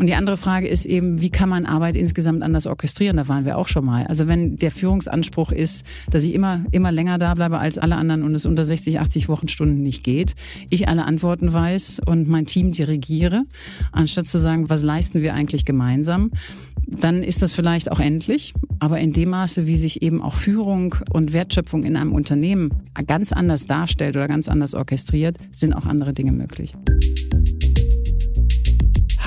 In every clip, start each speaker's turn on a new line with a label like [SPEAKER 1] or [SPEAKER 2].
[SPEAKER 1] Und die andere Frage ist eben, wie kann man Arbeit insgesamt anders orchestrieren? Da waren wir auch schon mal. Also wenn der Führungsanspruch ist, dass ich immer, immer länger da bleibe als alle anderen und es unter 60, 80 Wochenstunden nicht geht, ich alle Antworten weiß und mein Team dirigiere, anstatt zu sagen, was leisten wir eigentlich gemeinsam, dann ist das vielleicht auch endlich. Aber in dem Maße, wie sich eben auch Führung und Wertschöpfung in einem Unternehmen ganz anders darstellt oder ganz anders orchestriert, sind auch andere Dinge möglich.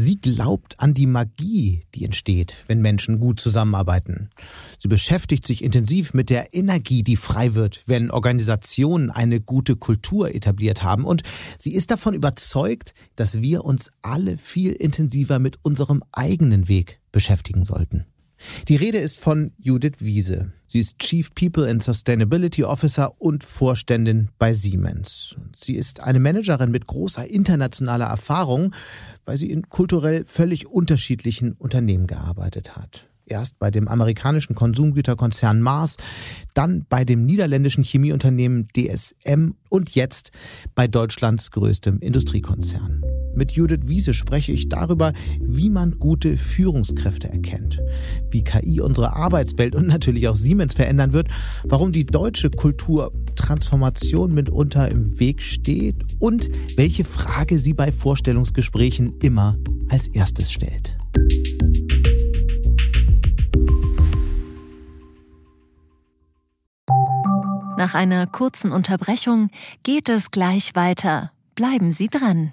[SPEAKER 2] Sie glaubt an die Magie, die entsteht, wenn Menschen gut zusammenarbeiten. Sie beschäftigt sich intensiv mit der Energie, die frei wird, wenn Organisationen eine gute Kultur etabliert haben. Und sie ist davon überzeugt, dass wir uns alle viel intensiver mit unserem eigenen Weg beschäftigen sollten. Die Rede ist von Judith Wiese. Sie ist Chief People and Sustainability Officer und Vorständin bei Siemens. Sie ist eine Managerin mit großer internationaler Erfahrung, weil sie in kulturell völlig unterschiedlichen Unternehmen gearbeitet hat. Erst bei dem amerikanischen Konsumgüterkonzern Mars, dann bei dem niederländischen Chemieunternehmen DSM und jetzt bei Deutschlands größtem Industriekonzern. Mit Judith Wiese spreche ich darüber, wie man gute Führungskräfte erkennt, wie KI unsere Arbeitswelt und natürlich auch Siemens verändern wird, warum die deutsche Kultur Transformation mitunter im Weg steht und welche Frage sie bei Vorstellungsgesprächen immer als erstes stellt.
[SPEAKER 3] Nach einer kurzen Unterbrechung geht es gleich weiter. Bleiben Sie dran.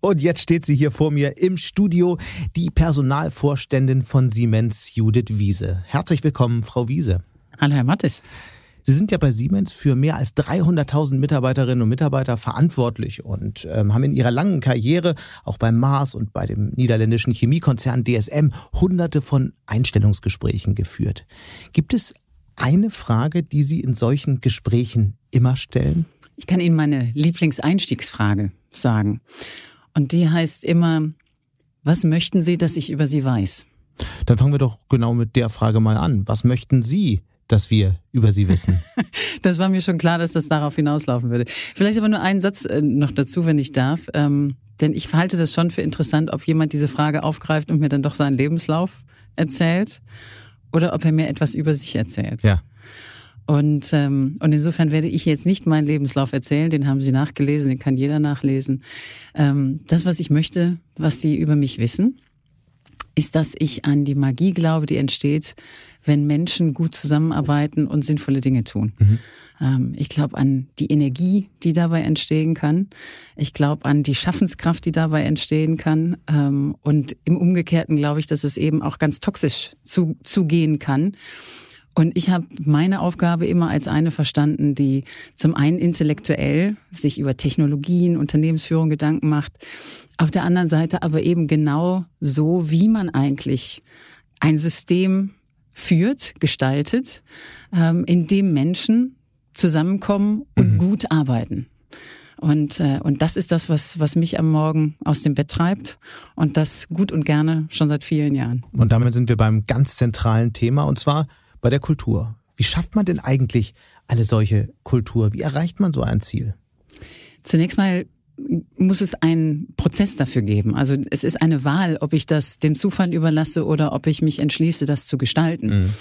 [SPEAKER 2] Und jetzt steht sie hier vor mir im Studio, die Personalvorständin von Siemens, Judith Wiese. Herzlich willkommen, Frau Wiese.
[SPEAKER 1] Hallo, Herr Mattes.
[SPEAKER 2] Sie sind ja bei Siemens für mehr als 300.000 Mitarbeiterinnen und Mitarbeiter verantwortlich und ähm, haben in ihrer langen Karriere auch beim Mars und bei dem niederländischen Chemiekonzern DSM hunderte von Einstellungsgesprächen geführt. Gibt es eine Frage, die Sie in solchen Gesprächen immer stellen?
[SPEAKER 1] Ich kann Ihnen meine Lieblingseinstiegsfrage sagen. Und die heißt immer, was möchten Sie, dass ich über Sie weiß?
[SPEAKER 2] Dann fangen wir doch genau mit der Frage mal an. Was möchten Sie, dass wir über Sie wissen?
[SPEAKER 1] das war mir schon klar, dass das darauf hinauslaufen würde. Vielleicht aber nur einen Satz äh, noch dazu, wenn ich darf. Ähm, denn ich halte das schon für interessant, ob jemand diese Frage aufgreift und mir dann doch seinen Lebenslauf erzählt oder ob er mir etwas über sich erzählt.
[SPEAKER 2] Ja.
[SPEAKER 1] Und, ähm, und insofern werde ich jetzt nicht meinen Lebenslauf erzählen, den haben Sie nachgelesen, den kann jeder nachlesen. Ähm, das, was ich möchte, was Sie über mich wissen, ist, dass ich an die Magie glaube, die entsteht, wenn Menschen gut zusammenarbeiten und sinnvolle Dinge tun. Mhm. Ähm, ich glaube an die Energie, die dabei entstehen kann. Ich glaube an die Schaffenskraft, die dabei entstehen kann. Ähm, und im Umgekehrten glaube ich, dass es eben auch ganz toxisch zu, zugehen kann. Und ich habe meine Aufgabe immer als eine verstanden, die zum einen intellektuell sich über Technologien, Unternehmensführung Gedanken macht, auf der anderen Seite aber eben genau so, wie man eigentlich ein System führt, gestaltet, ähm, in dem Menschen zusammenkommen und mhm. gut arbeiten. Und, äh, und das ist das, was, was mich am Morgen aus dem Bett treibt und das gut und gerne schon seit vielen Jahren.
[SPEAKER 2] Und damit sind wir beim ganz zentralen Thema und zwar bei der Kultur. Wie schafft man denn eigentlich eine solche Kultur? Wie erreicht man so ein Ziel?
[SPEAKER 1] Zunächst mal muss es einen Prozess dafür geben. Also es ist eine Wahl, ob ich das dem Zufall überlasse oder ob ich mich entschließe, das zu gestalten. Mhm.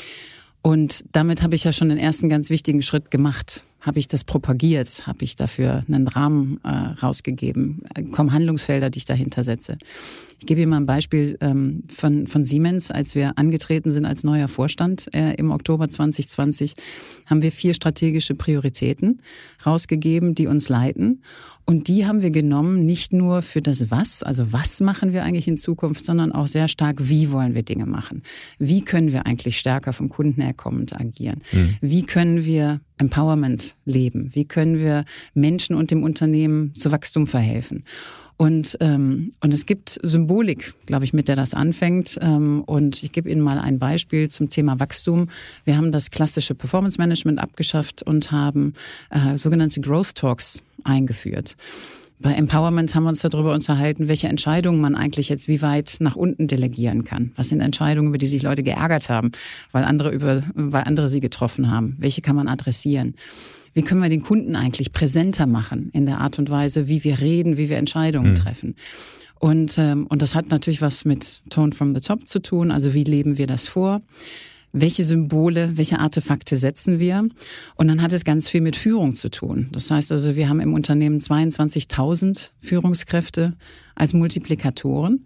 [SPEAKER 1] Und damit habe ich ja schon den ersten ganz wichtigen Schritt gemacht. Habe ich das propagiert, habe ich dafür einen Rahmen äh, rausgegeben, kommen Handlungsfelder, die ich dahinter setze. Ich gebe Ihnen mal ein Beispiel ähm, von, von Siemens. Als wir angetreten sind als neuer Vorstand äh, im Oktober 2020, haben wir vier strategische Prioritäten rausgegeben, die uns leiten. Und die haben wir genommen, nicht nur für das Was, also was machen wir eigentlich in Zukunft, sondern auch sehr stark, wie wollen wir Dinge machen? Wie können wir eigentlich stärker vom Kunden herkommend agieren? Mhm. Wie können wir Empowerment leben? Wie können wir Menschen und dem Unternehmen zu Wachstum verhelfen? Und, ähm, und es gibt Symbolik, glaube ich, mit der das anfängt. Ähm, und ich gebe Ihnen mal ein Beispiel zum Thema Wachstum. Wir haben das klassische Performance Management abgeschafft und haben äh, sogenannte Growth Talks eingeführt. Bei Empowerment haben wir uns darüber unterhalten, welche Entscheidungen man eigentlich jetzt wie weit nach unten delegieren kann. Was sind Entscheidungen, über die sich Leute geärgert haben, weil andere über, weil andere sie getroffen haben? Welche kann man adressieren? wie können wir den Kunden eigentlich präsenter machen in der Art und Weise, wie wir reden, wie wir Entscheidungen mhm. treffen. Und, ähm, und das hat natürlich was mit Tone from the Top zu tun. Also wie leben wir das vor? Welche Symbole, welche Artefakte setzen wir? Und dann hat es ganz viel mit Führung zu tun. Das heißt also, wir haben im Unternehmen 22.000 Führungskräfte als Multiplikatoren.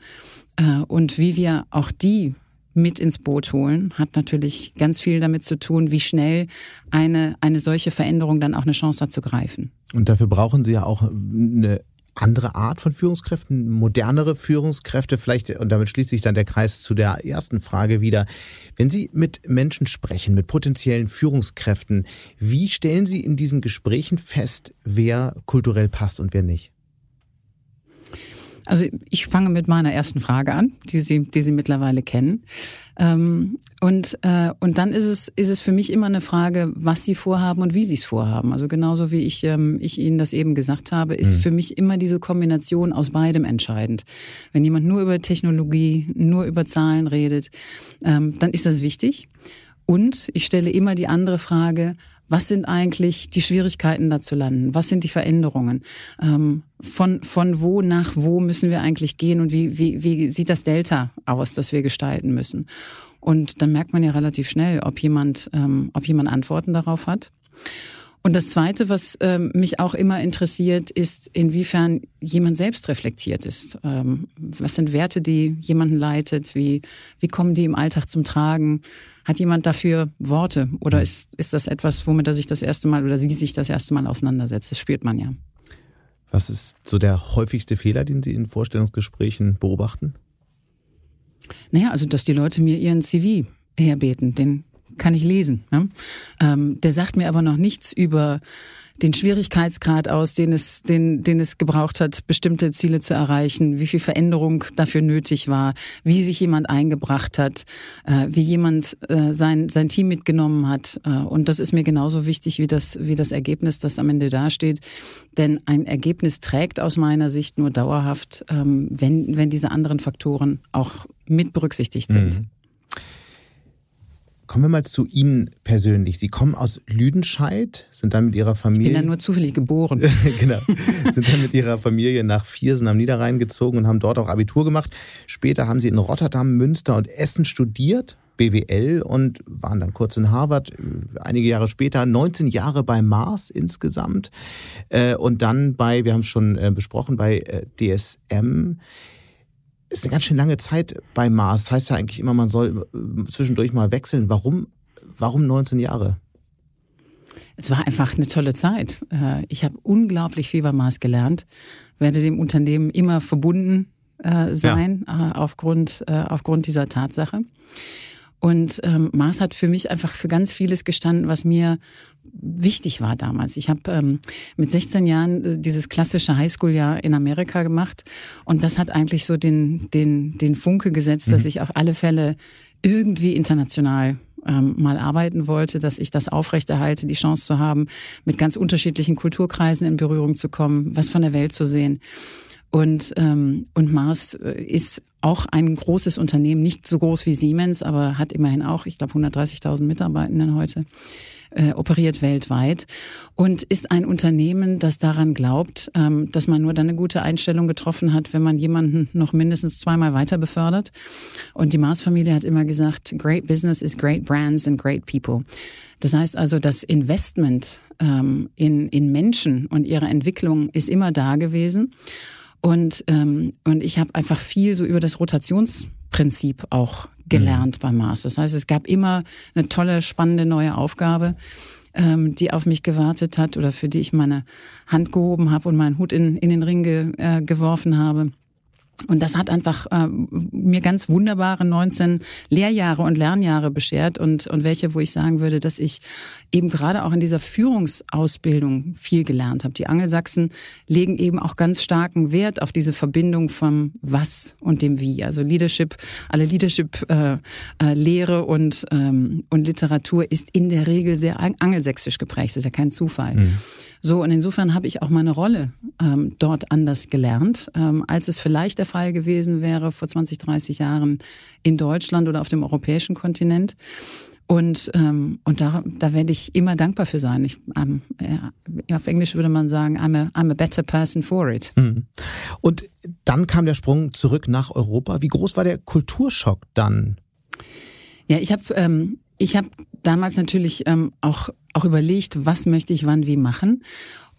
[SPEAKER 1] Äh, und wie wir auch die mit ins Boot holen, hat natürlich ganz viel damit zu tun, wie schnell eine, eine solche Veränderung dann auch eine Chance hat zu greifen.
[SPEAKER 2] Und dafür brauchen Sie ja auch eine andere Art von Führungskräften, modernere Führungskräfte vielleicht, und damit schließt sich dann der Kreis zu der ersten Frage wieder. Wenn Sie mit Menschen sprechen, mit potenziellen Führungskräften, wie stellen Sie in diesen Gesprächen fest, wer kulturell passt und wer nicht?
[SPEAKER 1] Also ich fange mit meiner ersten Frage an, die Sie, die Sie mittlerweile kennen. Ähm, und, äh, und dann ist es, ist es für mich immer eine Frage, was Sie vorhaben und wie Sie es vorhaben. Also genauso wie ich, ähm, ich Ihnen das eben gesagt habe, ist mhm. für mich immer diese Kombination aus beidem entscheidend. Wenn jemand nur über Technologie, nur über Zahlen redet, ähm, dann ist das wichtig. Und ich stelle immer die andere Frage, was sind eigentlich die Schwierigkeiten da zu landen? Was sind die Veränderungen? Ähm, von, von wo nach wo müssen wir eigentlich gehen und wie, wie, wie sieht das Delta aus, das wir gestalten müssen? Und dann merkt man ja relativ schnell, ob jemand, ähm, ob jemand Antworten darauf hat. Und das Zweite, was ähm, mich auch immer interessiert, ist, inwiefern jemand selbst reflektiert ist. Ähm, was sind Werte, die jemanden leitet? Wie, wie kommen die im Alltag zum Tragen? Hat jemand dafür Worte? Oder mhm. ist, ist das etwas, womit er sich das erste Mal oder sie sich das erste Mal auseinandersetzt? Das spürt man ja.
[SPEAKER 2] Was ist so der häufigste Fehler, den Sie in Vorstellungsgesprächen beobachten?
[SPEAKER 1] Naja, also, dass die Leute mir ihren CV herbeten. Den kann ich lesen. Ne? Ähm, der sagt mir aber noch nichts über den Schwierigkeitsgrad aus, den es, den, den es gebraucht hat, bestimmte Ziele zu erreichen, wie viel Veränderung dafür nötig war, wie sich jemand eingebracht hat, äh, wie jemand äh, sein, sein Team mitgenommen hat. Äh, und das ist mir genauso wichtig wie das, wie das Ergebnis, das am Ende dasteht. Denn ein Ergebnis trägt aus meiner Sicht nur dauerhaft, ähm, wenn, wenn diese anderen Faktoren auch mit berücksichtigt sind. Mhm.
[SPEAKER 2] Kommen wir mal zu Ihnen persönlich. Sie kommen aus Lüdenscheid, sind dann mit Ihrer Familie. Ich
[SPEAKER 1] bin da nur zufällig geboren.
[SPEAKER 2] genau. Sind dann mit Ihrer Familie nach Viersen am Niederrhein gezogen und haben dort auch Abitur gemacht. Später haben Sie in Rotterdam, Münster und Essen studiert, BWL und waren dann kurz in Harvard, einige Jahre später, 19 Jahre bei Mars insgesamt äh, und dann bei, wir haben es schon äh, besprochen, bei äh, DSM ist eine ganz schön lange Zeit bei Mars. Das heißt ja eigentlich immer, man soll äh, zwischendurch mal wechseln. Warum, warum 19 Jahre?
[SPEAKER 1] Es war einfach eine tolle Zeit. Äh, ich habe unglaublich viel bei Mars gelernt, werde dem Unternehmen immer verbunden äh, sein ja. aufgrund, aufgrund dieser Tatsache. Und ähm, Mars hat für mich einfach für ganz vieles gestanden, was mir wichtig war damals. Ich habe ähm, mit 16 Jahren äh, dieses klassische Highschool-Jahr in Amerika gemacht und das hat eigentlich so den, den, den Funke gesetzt, mhm. dass ich auf alle Fälle irgendwie international ähm, mal arbeiten wollte, dass ich das aufrechterhalte, die Chance zu haben, mit ganz unterschiedlichen Kulturkreisen in Berührung zu kommen, was von der Welt zu sehen. Und, ähm, und Mars äh, ist auch ein großes Unternehmen, nicht so groß wie Siemens, aber hat immerhin auch, ich glaube, 130.000 Mitarbeitenden heute. Äh, operiert weltweit und ist ein Unternehmen, das daran glaubt, ähm, dass man nur dann eine gute Einstellung getroffen hat, wenn man jemanden noch mindestens zweimal weiter befördert. Und die Mars-Familie hat immer gesagt, great business is great brands and great people. Das heißt also, das Investment ähm, in, in Menschen und ihre Entwicklung ist immer da gewesen. Und, ähm, und ich habe einfach viel so über das Rotationsprinzip auch gelernt mhm. bei Mars. Das heißt, es gab immer eine tolle, spannende neue Aufgabe, ähm, die auf mich gewartet hat oder für die ich meine Hand gehoben habe und meinen Hut in, in den Ring ge, äh, geworfen habe. Und das hat einfach äh, mir ganz wunderbare 19 Lehrjahre und Lernjahre beschert und, und welche, wo ich sagen würde, dass ich eben gerade auch in dieser Führungsausbildung viel gelernt habe. Die Angelsachsen legen eben auch ganz starken Wert auf diese Verbindung vom Was und dem Wie. Also Leadership, alle Leadership-Lehre äh, äh, und, ähm, und Literatur ist in der Regel sehr angelsächsisch geprägt. Das ist ja kein Zufall. Mhm. So, und insofern habe ich auch meine Rolle ähm, dort anders gelernt, ähm, als es vielleicht der Fall gewesen wäre vor 20, 30 Jahren in Deutschland oder auf dem europäischen Kontinent. Und, ähm, und da, da werde ich immer dankbar für sein. Ich, ähm, ja, auf Englisch würde man sagen, I'm a, I'm a better person for it.
[SPEAKER 2] Mhm. Und dann kam der Sprung zurück nach Europa. Wie groß war der Kulturschock dann?
[SPEAKER 1] Ja, ich habe ähm, ich hab damals natürlich ähm, auch auch überlegt, was möchte ich wann wie machen.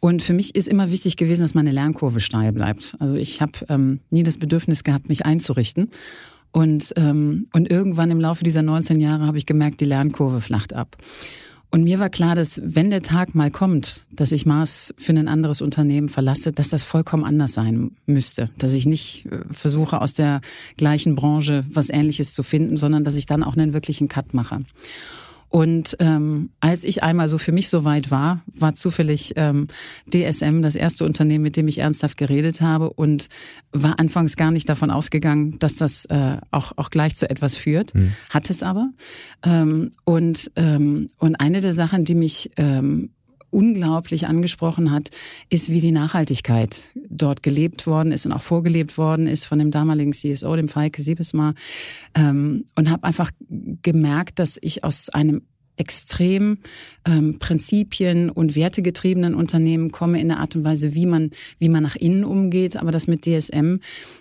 [SPEAKER 1] Und für mich ist immer wichtig gewesen, dass meine Lernkurve steil bleibt. Also ich habe ähm, nie das Bedürfnis gehabt, mich einzurichten. Und, ähm, und irgendwann im Laufe dieser 19 Jahre habe ich gemerkt, die Lernkurve flacht ab. Und mir war klar, dass wenn der Tag mal kommt, dass ich Mars für ein anderes Unternehmen verlasse, dass das vollkommen anders sein müsste. Dass ich nicht äh, versuche, aus der gleichen Branche was Ähnliches zu finden, sondern dass ich dann auch einen wirklichen Cut mache. Und ähm, als ich einmal so für mich so weit war, war zufällig ähm, DSM das erste Unternehmen, mit dem ich ernsthaft geredet habe und war anfangs gar nicht davon ausgegangen, dass das äh, auch, auch gleich zu etwas führt. Mhm. Hat es aber. Ähm, und, ähm, und eine der Sachen, die mich ähm, unglaublich angesprochen hat, ist, wie die Nachhaltigkeit dort gelebt worden ist und auch vorgelebt worden ist von dem damaligen CSO, dem Feike Siebesmar. Ähm, und habe einfach gemerkt, dass ich aus einem extrem ähm, Prinzipien und wertegetriebenen Unternehmen komme in der Art und Weise, wie man wie man nach innen umgeht, aber das mit DSM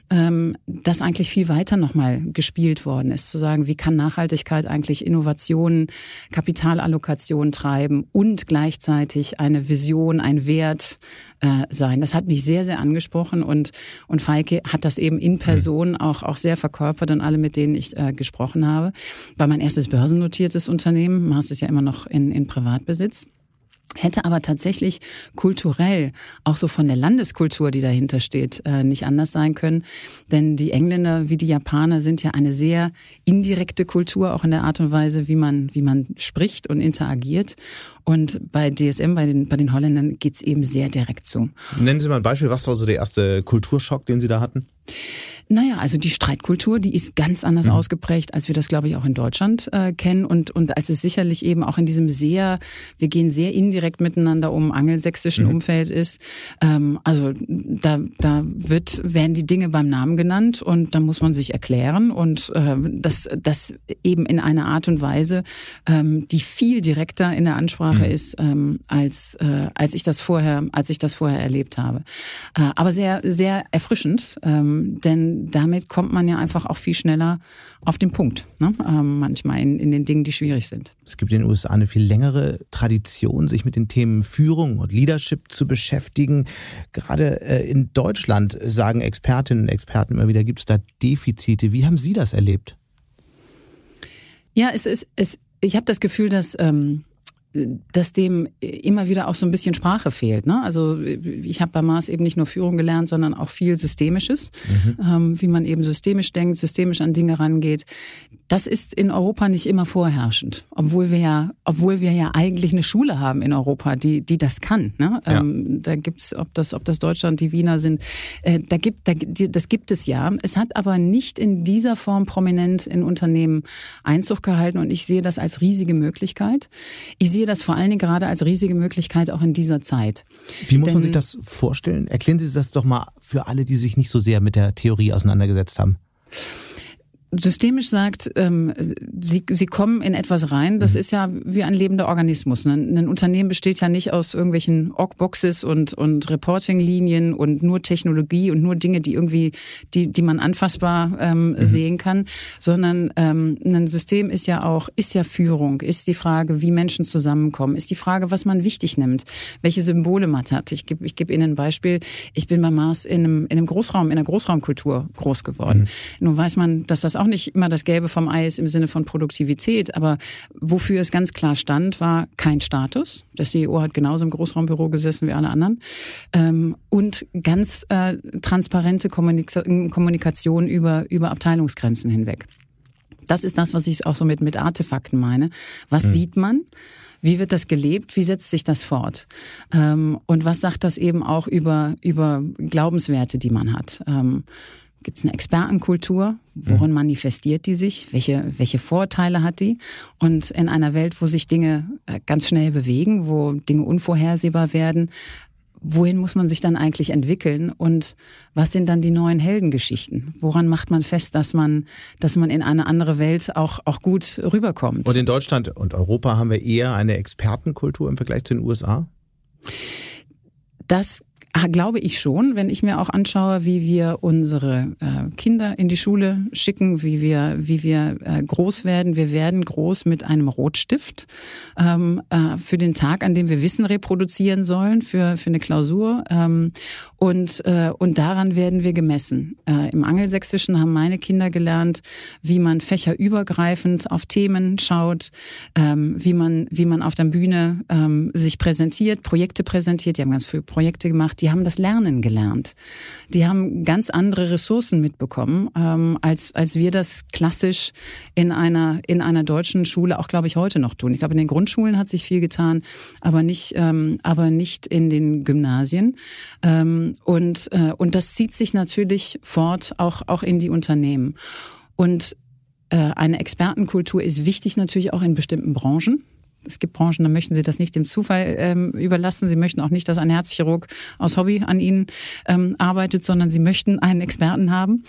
[SPEAKER 1] ähm, das eigentlich viel weiter nochmal gespielt worden ist, zu sagen, wie kann Nachhaltigkeit eigentlich Innovationen, Kapitalallokation treiben und gleichzeitig eine Vision, ein Wert äh, sein. Das hat mich sehr, sehr angesprochen und, und Feike hat das eben in Person auch, auch sehr verkörpert und alle, mit denen ich äh, gesprochen habe. War mein erstes börsennotiertes Unternehmen, Mars ist ja immer noch in, in Privatbesitz hätte aber tatsächlich kulturell, auch so von der Landeskultur, die dahinter steht, äh, nicht anders sein können. Denn die Engländer wie die Japaner sind ja eine sehr indirekte Kultur, auch in der Art und Weise, wie man, wie man spricht und interagiert. Und bei DSM, bei den, bei den Holländern geht's eben sehr direkt zu.
[SPEAKER 2] Nennen Sie mal ein Beispiel, was war so der erste Kulturschock, den Sie da hatten?
[SPEAKER 1] Naja, also die Streitkultur, die ist ganz anders mhm. ausgeprägt, als wir das, glaube ich, auch in Deutschland äh, kennen. Und, und als es sicherlich eben auch in diesem sehr, wir gehen sehr indirekt miteinander um, angelsächsischen mhm. Umfeld ist. Ähm, also da, da wird, werden die Dinge beim Namen genannt und da muss man sich erklären. Und äh, das, das eben in einer Art und Weise, ähm, die viel direkter in der Ansprache mhm. ist, ähm, als, äh, als ich das vorher, als ich das vorher erlebt habe. Äh, aber sehr, sehr erfrischend, ähm, denn damit kommt man ja einfach auch viel schneller auf den Punkt, ne? ähm, manchmal in, in den Dingen, die schwierig sind.
[SPEAKER 2] Es gibt in den USA eine viel längere Tradition, sich mit den Themen Führung und Leadership zu beschäftigen. Gerade äh, in Deutschland sagen Expertinnen und Experten immer wieder, gibt es da Defizite. Wie haben Sie das erlebt?
[SPEAKER 1] Ja, es ist, es, ich habe das Gefühl, dass ähm, dass dem immer wieder auch so ein bisschen Sprache fehlt. Ne? Also ich habe bei Mars eben nicht nur Führung gelernt, sondern auch viel Systemisches, mhm. ähm, wie man eben systemisch denkt, systemisch an Dinge rangeht. Das ist in Europa nicht immer vorherrschend, obwohl wir ja, obwohl wir ja eigentlich eine Schule haben in Europa, die die das kann. Ne? Ja. Ähm, da gibt's, ob das ob das Deutschland, die Wiener sind, äh, da gibt da, das gibt es ja. Es hat aber nicht in dieser Form prominent in Unternehmen Einzug gehalten und ich sehe das als riesige Möglichkeit. Ich sehe sehe das vor allen Dingen gerade als riesige Möglichkeit auch in dieser Zeit.
[SPEAKER 2] Wie muss Denn, man sich das vorstellen? Erklären Sie das doch mal für alle, die sich nicht so sehr mit der Theorie auseinandergesetzt haben.
[SPEAKER 1] Systemisch sagt, ähm, sie, sie kommen in etwas rein, das mhm. ist ja wie ein lebender Organismus. Ein, ein Unternehmen besteht ja nicht aus irgendwelchen Org-Boxes und, und Reporting-Linien und nur Technologie und nur Dinge, die irgendwie, die, die man anfassbar ähm, mhm. sehen kann, sondern ähm, ein System ist ja auch, ist ja Führung, ist die Frage, wie Menschen zusammenkommen, ist die Frage, was man wichtig nimmt, welche Symbole man hat. Ich gebe ich geb Ihnen ein Beispiel. Ich bin bei Mars in einem, in einem Großraum, in einer Großraumkultur groß geworden. Mhm. Nun weiß man, dass das auch nicht immer das Gelbe vom Ei ist im Sinne von Produktivität, aber wofür es ganz klar stand, war kein Status. Der CEO hat genauso im Großraumbüro gesessen wie alle anderen. Ähm, und ganz äh, transparente Kommunika Kommunikation über, über Abteilungsgrenzen hinweg. Das ist das, was ich auch so mit, mit Artefakten meine. Was mhm. sieht man? Wie wird das gelebt? Wie setzt sich das fort? Ähm, und was sagt das eben auch über, über Glaubenswerte, die man hat? Ähm, Gibt es eine Expertenkultur? Worin mhm. manifestiert die sich? Welche, welche Vorteile hat die? Und in einer Welt, wo sich Dinge äh, ganz schnell bewegen, wo Dinge unvorhersehbar werden, wohin muss man sich dann eigentlich entwickeln und was sind dann die neuen Heldengeschichten? Woran macht man fest, dass man, dass man in eine andere Welt auch, auch gut rüberkommt?
[SPEAKER 2] Und in Deutschland und Europa haben wir eher eine Expertenkultur im Vergleich zu den USA?
[SPEAKER 1] Das glaube ich schon, wenn ich mir auch anschaue, wie wir unsere äh, Kinder in die Schule schicken, wie wir, wie wir äh, groß werden. Wir werden groß mit einem Rotstift ähm, äh, für den Tag, an dem wir Wissen reproduzieren sollen, für, für eine Klausur. Ähm, und, äh, und daran werden wir gemessen. Äh, Im Angelsächsischen haben meine Kinder gelernt, wie man fächerübergreifend auf Themen schaut, ähm, wie, man, wie man auf der Bühne ähm, sich präsentiert, Projekte präsentiert. Die haben ganz viele Projekte gemacht die haben das Lernen gelernt. Die haben ganz andere Ressourcen mitbekommen, ähm, als, als wir das klassisch in einer, in einer deutschen Schule auch, glaube ich, heute noch tun. Ich glaube, in den Grundschulen hat sich viel getan, aber nicht, ähm, aber nicht in den Gymnasien. Ähm, und, äh, und das zieht sich natürlich fort, auch, auch in die Unternehmen. Und äh, eine Expertenkultur ist wichtig natürlich auch in bestimmten Branchen. Es gibt Branchen, da möchten sie das nicht dem Zufall ähm, überlassen. Sie möchten auch nicht, dass ein Herzchirurg aus Hobby an ihnen ähm, arbeitet, sondern sie möchten einen Experten haben.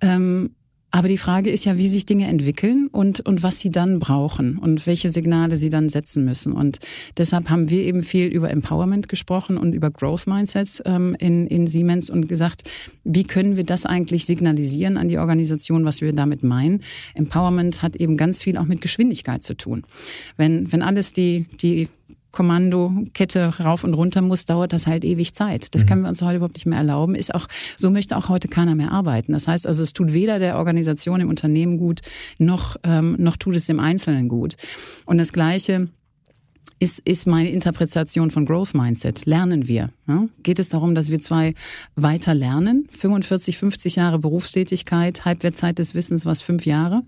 [SPEAKER 1] Ähm, aber die Frage ist ja, wie sich Dinge entwickeln und, und was sie dann brauchen und welche Signale sie dann setzen müssen. Und deshalb haben wir eben viel über Empowerment gesprochen und über Growth Mindsets ähm, in, in Siemens und gesagt, wie können wir das eigentlich signalisieren an die Organisation, was wir damit meinen. Empowerment hat eben ganz viel auch mit Geschwindigkeit zu tun. Wenn, wenn alles die, die Kommandokette rauf und runter muss, dauert das halt ewig Zeit. Das mhm. können wir uns heute überhaupt nicht mehr erlauben. Ist auch, so möchte auch heute keiner mehr arbeiten. Das heißt also, es tut weder der Organisation im Unternehmen gut, noch, ähm, noch tut es dem Einzelnen gut. Und das Gleiche ist, ist meine Interpretation von Growth Mindset. Lernen wir. Ja? Geht es darum, dass wir zwei weiter lernen? 45, 50 Jahre Berufstätigkeit, Halbwertzeit des Wissens, was fünf Jahre.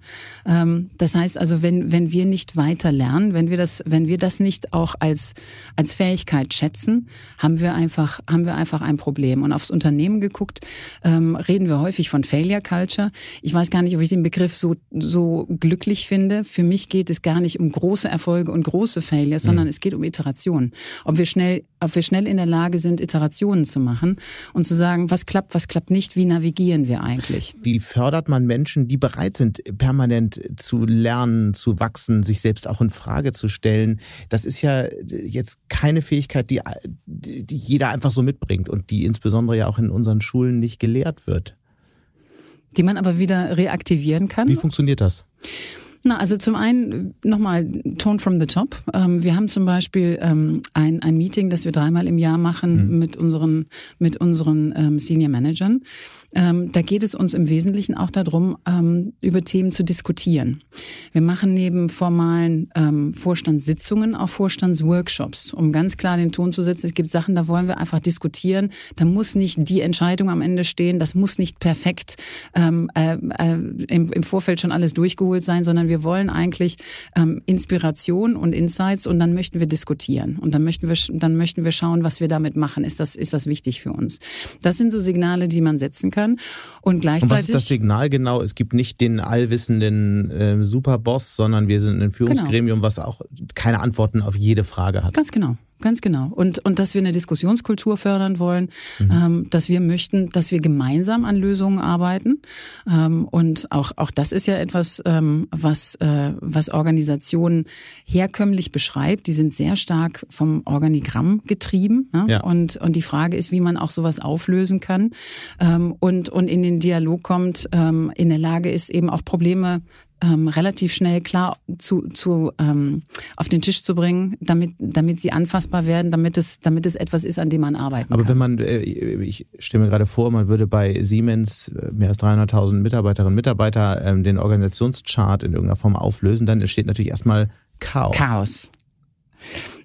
[SPEAKER 1] Ähm, das heißt also, wenn, wenn wir nicht weiter lernen, wenn wir das, wenn wir das nicht auch als, als Fähigkeit schätzen, haben wir einfach, haben wir einfach ein Problem. Und aufs Unternehmen geguckt, ähm, reden wir häufig von Failure Culture. Ich weiß gar nicht, ob ich den Begriff so, so glücklich finde. Für mich geht es gar nicht um große Erfolge und große Failures, sondern sondern es geht um Iteration. Ob wir schnell, ob wir schnell in der Lage sind, Iterationen zu machen und zu sagen, was klappt, was klappt nicht, wie navigieren wir eigentlich?
[SPEAKER 2] Wie fördert man Menschen, die bereit sind, permanent zu lernen, zu wachsen, sich selbst auch in Frage zu stellen? Das ist ja jetzt keine Fähigkeit, die, die jeder einfach so mitbringt und die insbesondere ja auch in unseren Schulen nicht gelehrt wird.
[SPEAKER 1] Die man aber wieder reaktivieren kann.
[SPEAKER 2] Wie funktioniert das?
[SPEAKER 1] Na, also zum einen nochmal Tone from the Top. Ähm, wir haben zum Beispiel ähm, ein, ein Meeting, das wir dreimal im Jahr machen mhm. mit unseren, mit unseren ähm, Senior Managern. Ähm, da geht es uns im Wesentlichen auch darum, ähm, über Themen zu diskutieren. Wir machen neben formalen ähm, Vorstandssitzungen auch Vorstandsworkshops, um ganz klar den Ton zu setzen. Es gibt Sachen, da wollen wir einfach diskutieren. Da muss nicht die Entscheidung am Ende stehen. Das muss nicht perfekt ähm, äh, äh, im, im Vorfeld schon alles durchgeholt sein, sondern wir wollen eigentlich ähm, Inspiration und Insights und dann möchten wir diskutieren und dann möchten wir dann möchten wir schauen, was wir damit machen. Ist das ist das wichtig für uns? Das sind so Signale, die man setzen kann und gleichzeitig. Und
[SPEAKER 2] was ist das Signal genau? Es gibt nicht den allwissenden äh, Superboss, sondern wir sind ein Führungsgremium, genau. was auch keine Antworten auf jede Frage hat.
[SPEAKER 1] Ganz genau. Ganz genau. Und, und dass wir eine Diskussionskultur fördern wollen, mhm. ähm, dass wir möchten, dass wir gemeinsam an Lösungen arbeiten. Ähm, und auch, auch das ist ja etwas, ähm, was, äh, was Organisationen herkömmlich beschreibt. Die sind sehr stark vom Organigramm getrieben. Ne? Ja. Und, und die Frage ist, wie man auch sowas auflösen kann ähm, und, und in den Dialog kommt, ähm, in der Lage ist, eben auch Probleme ähm, relativ schnell klar zu, zu ähm, auf den Tisch zu bringen, damit, damit sie anfassbar werden, damit es, damit es etwas ist, an dem man arbeiten
[SPEAKER 2] Aber
[SPEAKER 1] kann.
[SPEAKER 2] wenn man, äh, ich stelle mir gerade vor, man würde bei Siemens äh, mehr als 300.000 Mitarbeiterinnen und Mitarbeiter ähm, den Organisationschart in irgendeiner Form auflösen, dann entsteht natürlich erstmal Chaos.
[SPEAKER 1] Chaos.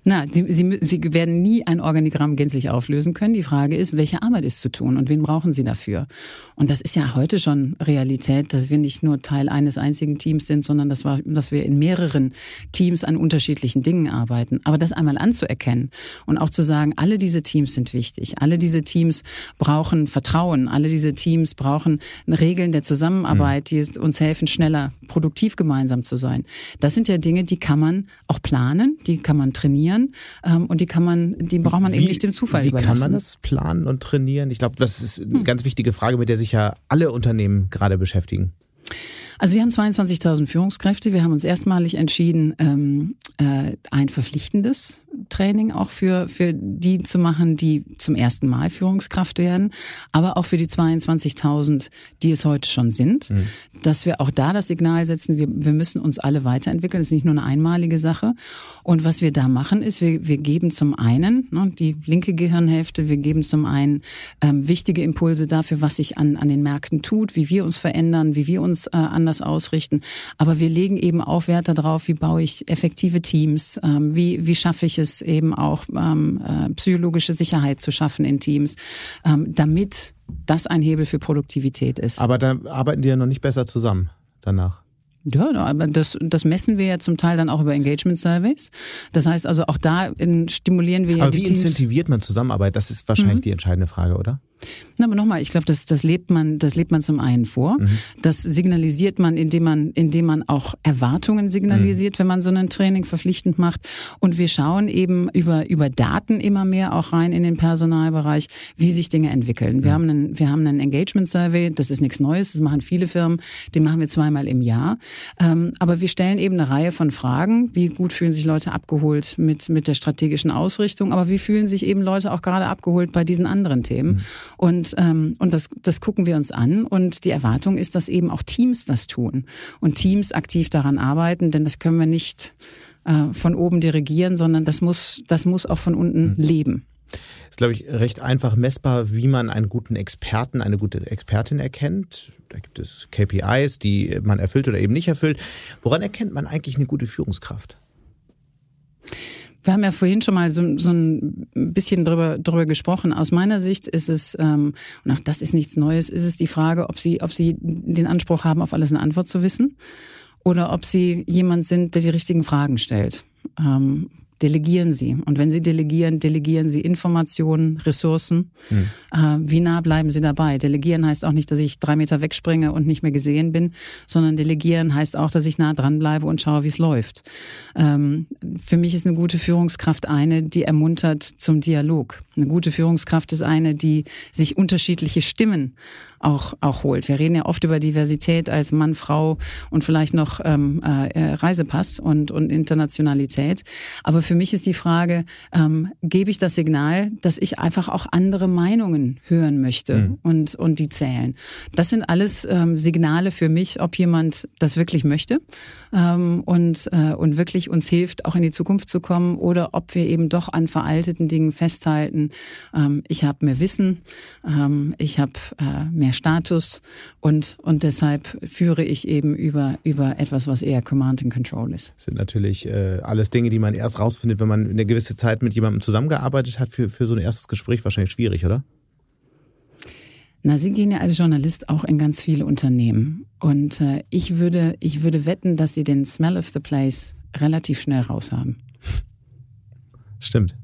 [SPEAKER 1] Na, sie, sie, sie werden nie ein Organigramm gänzlich auflösen können. Die Frage ist, welche Arbeit ist zu tun und wen brauchen sie dafür? Und das ist ja heute schon Realität, dass wir nicht nur Teil eines einzigen Teams sind, sondern dass wir, dass wir in mehreren Teams an unterschiedlichen Dingen arbeiten. Aber das einmal anzuerkennen und auch zu sagen, alle diese Teams sind wichtig. Alle diese Teams brauchen Vertrauen. Alle diese Teams brauchen Regeln der Zusammenarbeit, die uns helfen, schneller produktiv gemeinsam zu sein. Das sind ja Dinge, die kann man auch planen, die kann man trainieren trainieren ähm, und die kann man, die braucht man wie, eben nicht dem Zufall
[SPEAKER 2] wie
[SPEAKER 1] überlassen.
[SPEAKER 2] Wie kann man das planen und trainieren? Ich glaube, das ist eine hm. ganz wichtige Frage, mit der sich ja alle Unternehmen gerade beschäftigen.
[SPEAKER 1] Also wir haben 22.000 Führungskräfte. Wir haben uns erstmalig entschieden, ähm, äh, ein verpflichtendes Training auch für, für die zu machen, die zum ersten Mal Führungskraft werden, aber auch für die 22.000, die es heute schon sind, mhm. dass wir auch da das Signal setzen, wir, wir müssen uns alle weiterentwickeln. Das ist nicht nur eine einmalige Sache. Und was wir da machen, ist, wir, wir geben zum einen ne, die linke Gehirnhälfte, wir geben zum einen ähm, wichtige Impulse dafür, was sich an, an den Märkten tut, wie wir uns verändern, wie wir uns äh, anders ausrichten. Aber wir legen eben auch Wert darauf, wie baue ich effektive Teams, ähm, wie, wie schaffe ich es, eben auch ähm, äh, psychologische Sicherheit zu schaffen in Teams, ähm, damit das ein Hebel für Produktivität ist.
[SPEAKER 2] Aber da arbeiten die ja noch nicht besser zusammen danach.
[SPEAKER 1] Ja, aber das, das messen wir ja zum Teil dann auch über Engagement Surveys. Das heißt also auch da stimulieren wir ja
[SPEAKER 2] aber wie
[SPEAKER 1] Teams.
[SPEAKER 2] incentiviert man Zusammenarbeit? Das ist wahrscheinlich mhm. die entscheidende Frage, oder?
[SPEAKER 1] Na, aber nochmal, ich glaube, das, das lebt man, das lebt man zum einen vor. Mhm. Das signalisiert man, indem man, indem man auch Erwartungen signalisiert, mhm. wenn man so ein Training verpflichtend macht. Und wir schauen eben über, über Daten immer mehr auch rein in den Personalbereich, wie sich Dinge entwickeln. Wir mhm. haben einen, wir haben einen Engagement Survey. Das ist nichts Neues. Das machen viele Firmen. Den machen wir zweimal im Jahr. Ähm, aber wir stellen eben eine Reihe von Fragen. Wie gut fühlen sich Leute abgeholt mit, mit der strategischen Ausrichtung? Aber wie fühlen sich eben Leute auch gerade abgeholt bei diesen anderen Themen? Und, ähm, und das, das gucken wir uns an. Und die Erwartung ist, dass eben auch Teams das tun und Teams aktiv daran arbeiten, denn das können wir nicht äh, von oben dirigieren, sondern das muss, das muss auch von unten mhm. leben.
[SPEAKER 2] Ist, glaube ich, recht einfach messbar, wie man einen guten Experten, eine gute Expertin erkennt. Da gibt es KPIs, die man erfüllt oder eben nicht erfüllt. Woran erkennt man eigentlich eine gute Führungskraft?
[SPEAKER 1] Wir haben ja vorhin schon mal so, so ein bisschen drüber, drüber gesprochen. Aus meiner Sicht ist es, ähm, und auch das ist nichts Neues, ist es die Frage, ob Sie, ob Sie den Anspruch haben, auf alles eine Antwort zu wissen oder ob Sie jemand sind, der die richtigen Fragen stellt. Ähm, delegieren Sie. Und wenn Sie delegieren, delegieren Sie Informationen, Ressourcen. Mhm. Äh, wie nah bleiben Sie dabei? Delegieren heißt auch nicht, dass ich drei Meter wegspringe und nicht mehr gesehen bin, sondern delegieren heißt auch, dass ich nah dran bleibe und schaue, wie es läuft. Ähm, für mich ist eine gute Führungskraft eine, die ermuntert zum Dialog. Eine gute Führungskraft ist eine, die sich unterschiedliche Stimmen auch, auch holt. Wir reden ja oft über Diversität als Mann, Frau und vielleicht noch ähm, äh, Reisepass und, und Internationalität. Aber für mich ist die Frage, ähm, gebe ich das Signal, dass ich einfach auch andere Meinungen hören möchte mhm. und, und die zählen. Das sind alles ähm, Signale für mich, ob jemand das wirklich möchte ähm, und, äh, und wirklich uns hilft, auch in die Zukunft zu kommen oder ob wir eben doch an veralteten Dingen festhalten. Ähm, ich habe mehr Wissen, ähm, ich habe äh, mehr Status und, und deshalb führe ich eben über, über etwas, was eher Command and Control ist.
[SPEAKER 2] Das sind natürlich äh, alles Dinge, die man erst rausfindet, wenn man eine gewisse Zeit mit jemandem zusammengearbeitet hat. Für, für so ein erstes Gespräch wahrscheinlich schwierig, oder?
[SPEAKER 1] Na, Sie gehen ja als Journalist auch in ganz viele Unternehmen. Und äh, ich, würde, ich würde wetten, dass Sie den Smell of the Place relativ schnell raus haben.
[SPEAKER 2] Stimmt.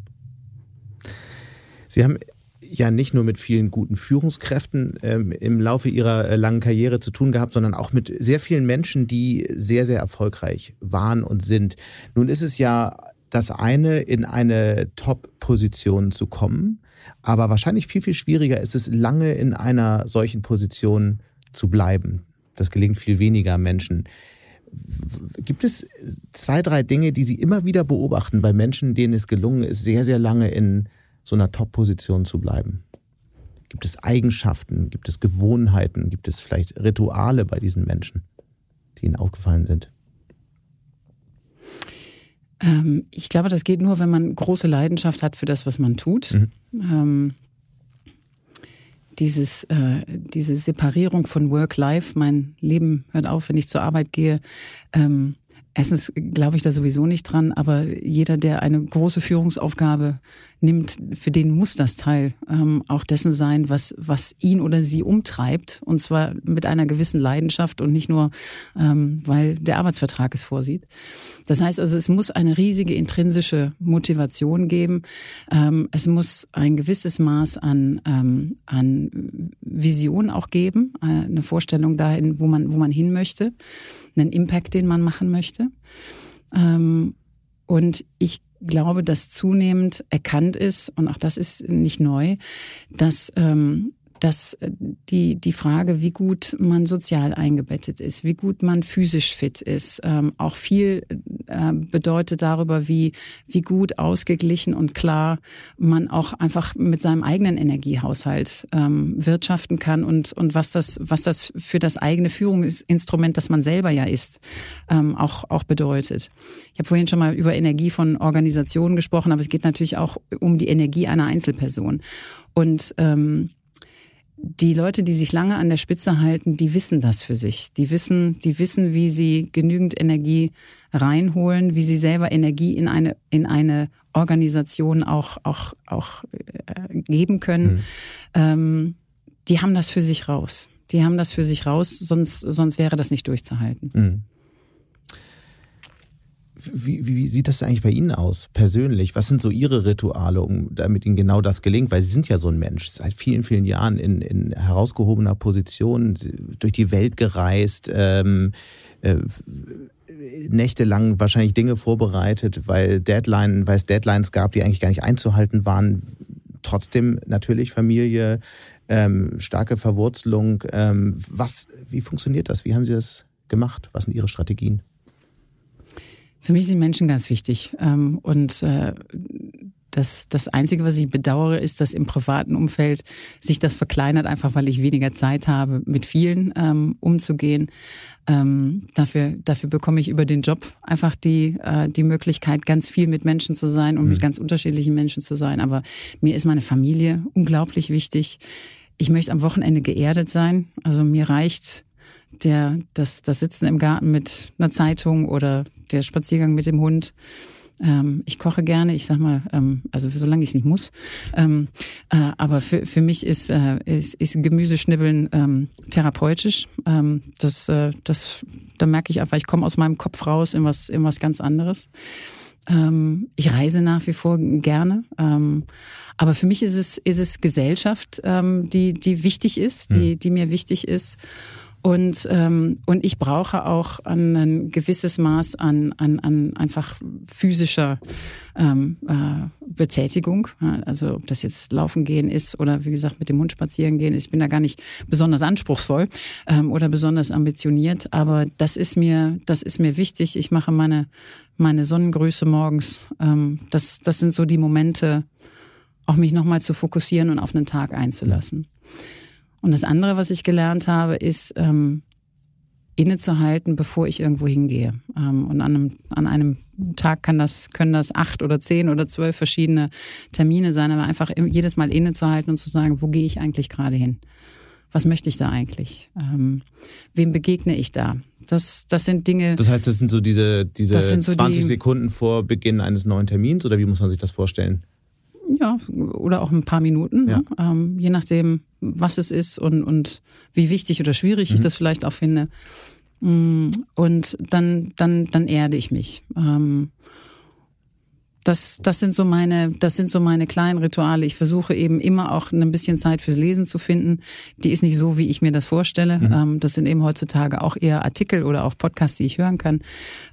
[SPEAKER 2] Sie haben ja nicht nur mit vielen guten Führungskräften ähm, im Laufe ihrer äh, langen Karriere zu tun gehabt, sondern auch mit sehr vielen Menschen, die sehr, sehr erfolgreich waren und sind. Nun ist es ja das eine, in eine Top-Position zu kommen, aber wahrscheinlich viel, viel schwieriger ist es, lange in einer solchen Position zu bleiben. Das gelingt viel weniger Menschen. Gibt es zwei, drei Dinge, die Sie immer wieder beobachten bei Menschen, denen es gelungen ist, sehr, sehr lange in so einer Top-Position zu bleiben? Gibt es Eigenschaften, gibt es Gewohnheiten, gibt es vielleicht Rituale bei diesen Menschen, die Ihnen aufgefallen sind?
[SPEAKER 1] Ähm, ich glaube, das geht nur, wenn man große Leidenschaft hat für das, was man tut. Mhm. Ähm, dieses, äh, diese Separierung von Work-Life, mein Leben hört auf, wenn ich zur Arbeit gehe, ähm, Erstens glaube ich da sowieso nicht dran, aber jeder, der eine große Führungsaufgabe nimmt, für den muss das Teil ähm, auch dessen sein, was, was ihn oder sie umtreibt. Und zwar mit einer gewissen Leidenschaft und nicht nur, ähm, weil der Arbeitsvertrag es vorsieht. Das heißt also, es muss eine riesige intrinsische Motivation geben. Ähm, es muss ein gewisses Maß an, ähm, an Vision auch geben, äh, eine Vorstellung dahin, wo man, wo man hin möchte einen Impact, den man machen möchte. Ähm, und ich glaube, dass zunehmend erkannt ist, und auch das ist nicht neu, dass ähm, dass äh, die, die Frage, wie gut man sozial eingebettet ist, wie gut man physisch fit ist, ähm, auch viel äh, bedeutet darüber, wie, wie gut ausgeglichen und klar man auch einfach mit seinem eigenen Energiehaushalt ähm, wirtschaften kann und, und was das, was das für das eigene Führungsinstrument, das man selber ja ist, ähm, auch, auch bedeutet. Ich habe vorhin schon mal über Energie von Organisationen gesprochen, aber es geht natürlich auch um die Energie einer Einzelperson. Und ähm, die Leute, die sich lange an der Spitze halten, die wissen das für sich. Die wissen, die wissen, wie sie genügend Energie reinholen, wie sie selber Energie in eine, in eine Organisation auch, auch, auch äh, geben können. Mhm. Ähm, die haben das für sich raus. Die haben das für sich raus, sonst, sonst wäre das nicht durchzuhalten. Mhm.
[SPEAKER 2] Wie, wie sieht das eigentlich bei Ihnen aus, persönlich? Was sind so Ihre Rituale, um damit Ihnen genau das gelingt? Weil Sie sind ja so ein Mensch, seit vielen, vielen Jahren in, in herausgehobener Position, durch die Welt gereist, ähm, äh, nächtelang wahrscheinlich Dinge vorbereitet, weil Deadline, weil es Deadlines gab, die eigentlich gar nicht einzuhalten waren. Trotzdem natürlich Familie, ähm, starke Verwurzelung. Ähm, was, wie funktioniert das? Wie haben Sie das gemacht? Was sind Ihre Strategien?
[SPEAKER 1] Für mich sind Menschen ganz wichtig. Ähm, und äh, das, das Einzige, was ich bedauere, ist, dass im privaten Umfeld sich das verkleinert, einfach weil ich weniger Zeit habe, mit vielen ähm, umzugehen. Ähm, dafür, dafür bekomme ich über den Job einfach die, äh, die Möglichkeit, ganz viel mit Menschen zu sein und mhm. mit ganz unterschiedlichen Menschen zu sein. Aber mir ist meine Familie unglaublich wichtig. Ich möchte am Wochenende geerdet sein. Also mir reicht der, das, das Sitzen im Garten mit einer Zeitung oder der Spaziergang mit dem Hund. Ähm, ich koche gerne, ich sag mal, ähm, also solange ich es nicht muss. Ähm, äh, aber für, für mich ist, äh, ist, ist Gemüseschnibbeln ähm, therapeutisch. Ähm, das, äh, das, da merke ich einfach, ich komme aus meinem Kopf raus in was, in was ganz anderes. Ähm, ich reise nach wie vor gerne. Ähm, aber für mich ist es, ist es Gesellschaft, ähm, die, die wichtig ist, die, hm. die mir wichtig ist. Und, ähm, und ich brauche auch ein gewisses Maß an, an, an einfach physischer ähm, äh, Betätigung. Also ob das jetzt Laufen gehen ist oder wie gesagt mit dem Hund spazieren gehen ist. Ich bin da gar nicht besonders anspruchsvoll ähm, oder besonders ambitioniert, aber das ist mir, das ist mir wichtig. Ich mache meine, meine Sonnengrüße morgens. Ähm, das, das sind so die Momente, auch mich nochmal zu fokussieren und auf einen Tag einzulassen. Und das andere, was ich gelernt habe, ist ähm, innezuhalten, bevor ich irgendwo hingehe. Ähm, und an einem, an einem Tag kann das, können das acht oder zehn oder zwölf verschiedene Termine sein, aber einfach jedes Mal innezuhalten und zu sagen, wo gehe ich eigentlich gerade hin? Was möchte ich da eigentlich? Ähm, wem begegne ich da? Das, das sind Dinge.
[SPEAKER 2] Das heißt, das sind so diese, diese so 20 die, Sekunden vor Beginn eines neuen Termins oder wie muss man sich das vorstellen?
[SPEAKER 1] Ja, oder auch ein paar Minuten, ja. ne? ähm, je nachdem, was es ist und, und wie wichtig oder schwierig mhm. ich das vielleicht auch finde. Mm, und dann, dann, dann erde ich mich. Ähm, das, das sind so meine, das sind so meine kleinen Rituale. Ich versuche eben immer auch ein bisschen Zeit fürs Lesen zu finden. Die ist nicht so, wie ich mir das vorstelle. Mhm. Ähm, das sind eben heutzutage auch eher Artikel oder auch Podcasts, die ich hören kann.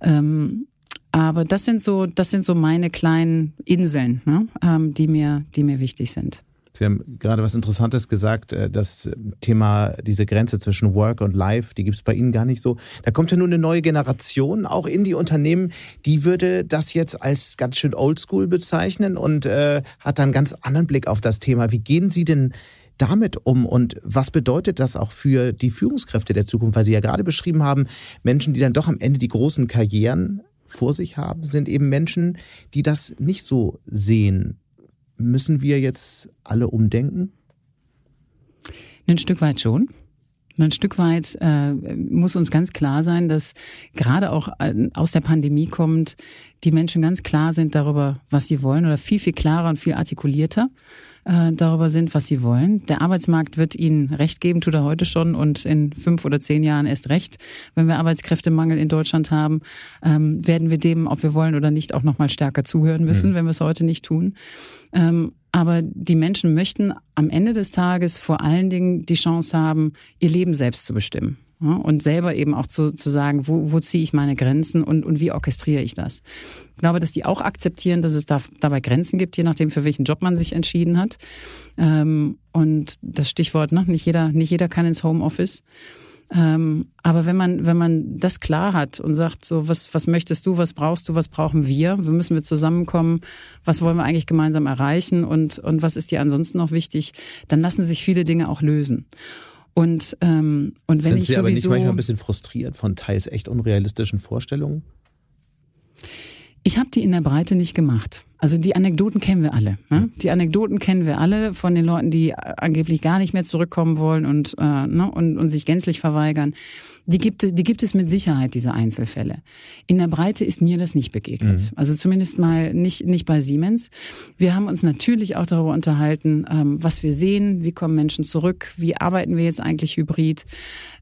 [SPEAKER 1] Ähm, aber das sind so, das sind so meine kleinen Inseln, ne, ähm, die mir, die mir wichtig sind.
[SPEAKER 2] Sie haben gerade was Interessantes gesagt, äh, das Thema, diese Grenze zwischen Work und Life, die gibt es bei Ihnen gar nicht so. Da kommt ja nun eine neue Generation auch in die Unternehmen, die würde das jetzt als ganz schön oldschool bezeichnen und äh, hat dann einen ganz anderen Blick auf das Thema. Wie gehen Sie denn damit um und was bedeutet das auch für die Führungskräfte der Zukunft? Weil Sie ja gerade beschrieben haben, Menschen, die dann doch am Ende die großen Karrieren vor sich haben, sind eben Menschen, die das nicht so sehen Müssen wir jetzt alle umdenken?
[SPEAKER 1] Ein Stück weit schon. Ein Stück weit äh, muss uns ganz klar sein, dass gerade auch äh, aus der Pandemie kommt, die Menschen ganz klar sind darüber, was sie wollen oder viel, viel klarer und viel artikulierter äh, darüber sind, was sie wollen. Der Arbeitsmarkt wird ihnen Recht geben, tut er heute schon und in fünf oder zehn Jahren erst recht. Wenn wir Arbeitskräftemangel in Deutschland haben, ähm, werden wir dem, ob wir wollen oder nicht, auch noch mal stärker zuhören müssen, mhm. wenn wir es heute nicht tun. Ähm, aber die Menschen möchten am Ende des Tages vor allen Dingen die Chance haben, ihr Leben selbst zu bestimmen. Und selber eben auch zu, zu sagen, wo, wo ziehe ich meine Grenzen und, und wie orchestriere ich das. Ich glaube, dass die auch akzeptieren, dass es da, dabei Grenzen gibt, je nachdem, für welchen Job man sich entschieden hat. Ähm, und das Stichwort, ne, nicht jeder, nicht jeder kann ins Homeoffice. Ähm, aber wenn man, wenn man das klar hat und sagt, so, was, was möchtest du, was brauchst du, was brauchen wir, wie müssen wir zusammenkommen, was wollen wir eigentlich gemeinsam erreichen und, und was ist dir ansonsten noch wichtig, dann lassen sich viele Dinge auch lösen. Und, ähm, und wenn Sind ich
[SPEAKER 2] Sie
[SPEAKER 1] sowieso,
[SPEAKER 2] aber nicht manchmal ein bisschen frustriert von teils echt unrealistischen Vorstellungen?
[SPEAKER 1] Ich habe die in der Breite nicht gemacht. Also die Anekdoten kennen wir alle. Ne? Die Anekdoten kennen wir alle von den Leuten, die angeblich gar nicht mehr zurückkommen wollen und, äh, ne, und, und sich gänzlich verweigern. Die gibt, die gibt es mit Sicherheit, diese Einzelfälle. In der Breite ist mir das nicht begegnet. Mhm. Also zumindest mal nicht, nicht bei Siemens. Wir haben uns natürlich auch darüber unterhalten, ähm, was wir sehen, wie kommen Menschen zurück, wie arbeiten wir jetzt eigentlich hybrid.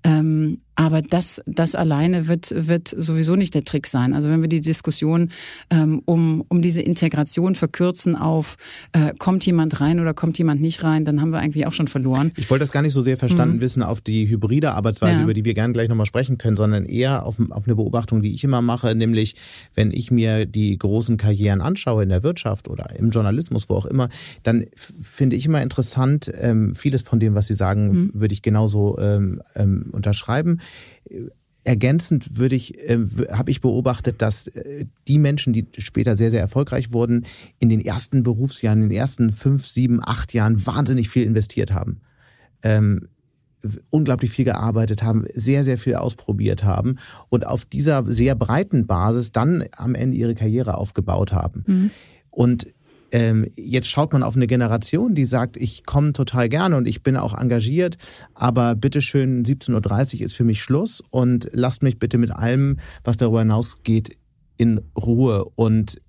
[SPEAKER 1] Ähm, aber das, das alleine wird, wird sowieso nicht der Trick sein. Also wenn wir die Diskussion ähm, um, um diese Integration verkürzen auf, äh, kommt jemand rein oder kommt jemand nicht rein, dann haben wir eigentlich auch schon verloren.
[SPEAKER 2] Ich wollte das gar nicht so sehr verstanden mhm. wissen auf die hybride Arbeitsweise, ja. über die wir gerne gleich nochmal sprechen können, sondern eher auf, auf eine Beobachtung, die ich immer mache, nämlich wenn ich mir die großen Karrieren anschaue in der Wirtschaft oder im Journalismus, wo auch immer, dann finde ich immer interessant, ähm, vieles von dem, was Sie sagen, mhm. würde ich genauso ähm, ähm, unterschreiben. Ergänzend würde ich, äh, habe ich beobachtet, dass äh, die Menschen, die später sehr, sehr erfolgreich wurden, in den ersten Berufsjahren, in den ersten fünf, sieben, acht Jahren wahnsinnig viel investiert haben. Ähm, unglaublich viel gearbeitet haben, sehr, sehr viel ausprobiert haben und auf dieser sehr breiten Basis dann am Ende ihre Karriere aufgebaut haben. Mhm. Und ähm, jetzt schaut man auf eine Generation, die sagt, ich komme total gerne und ich bin auch engagiert, aber bitteschön, 17.30 Uhr ist für mich Schluss und lasst mich bitte mit allem, was darüber hinausgeht, in Ruhe. Und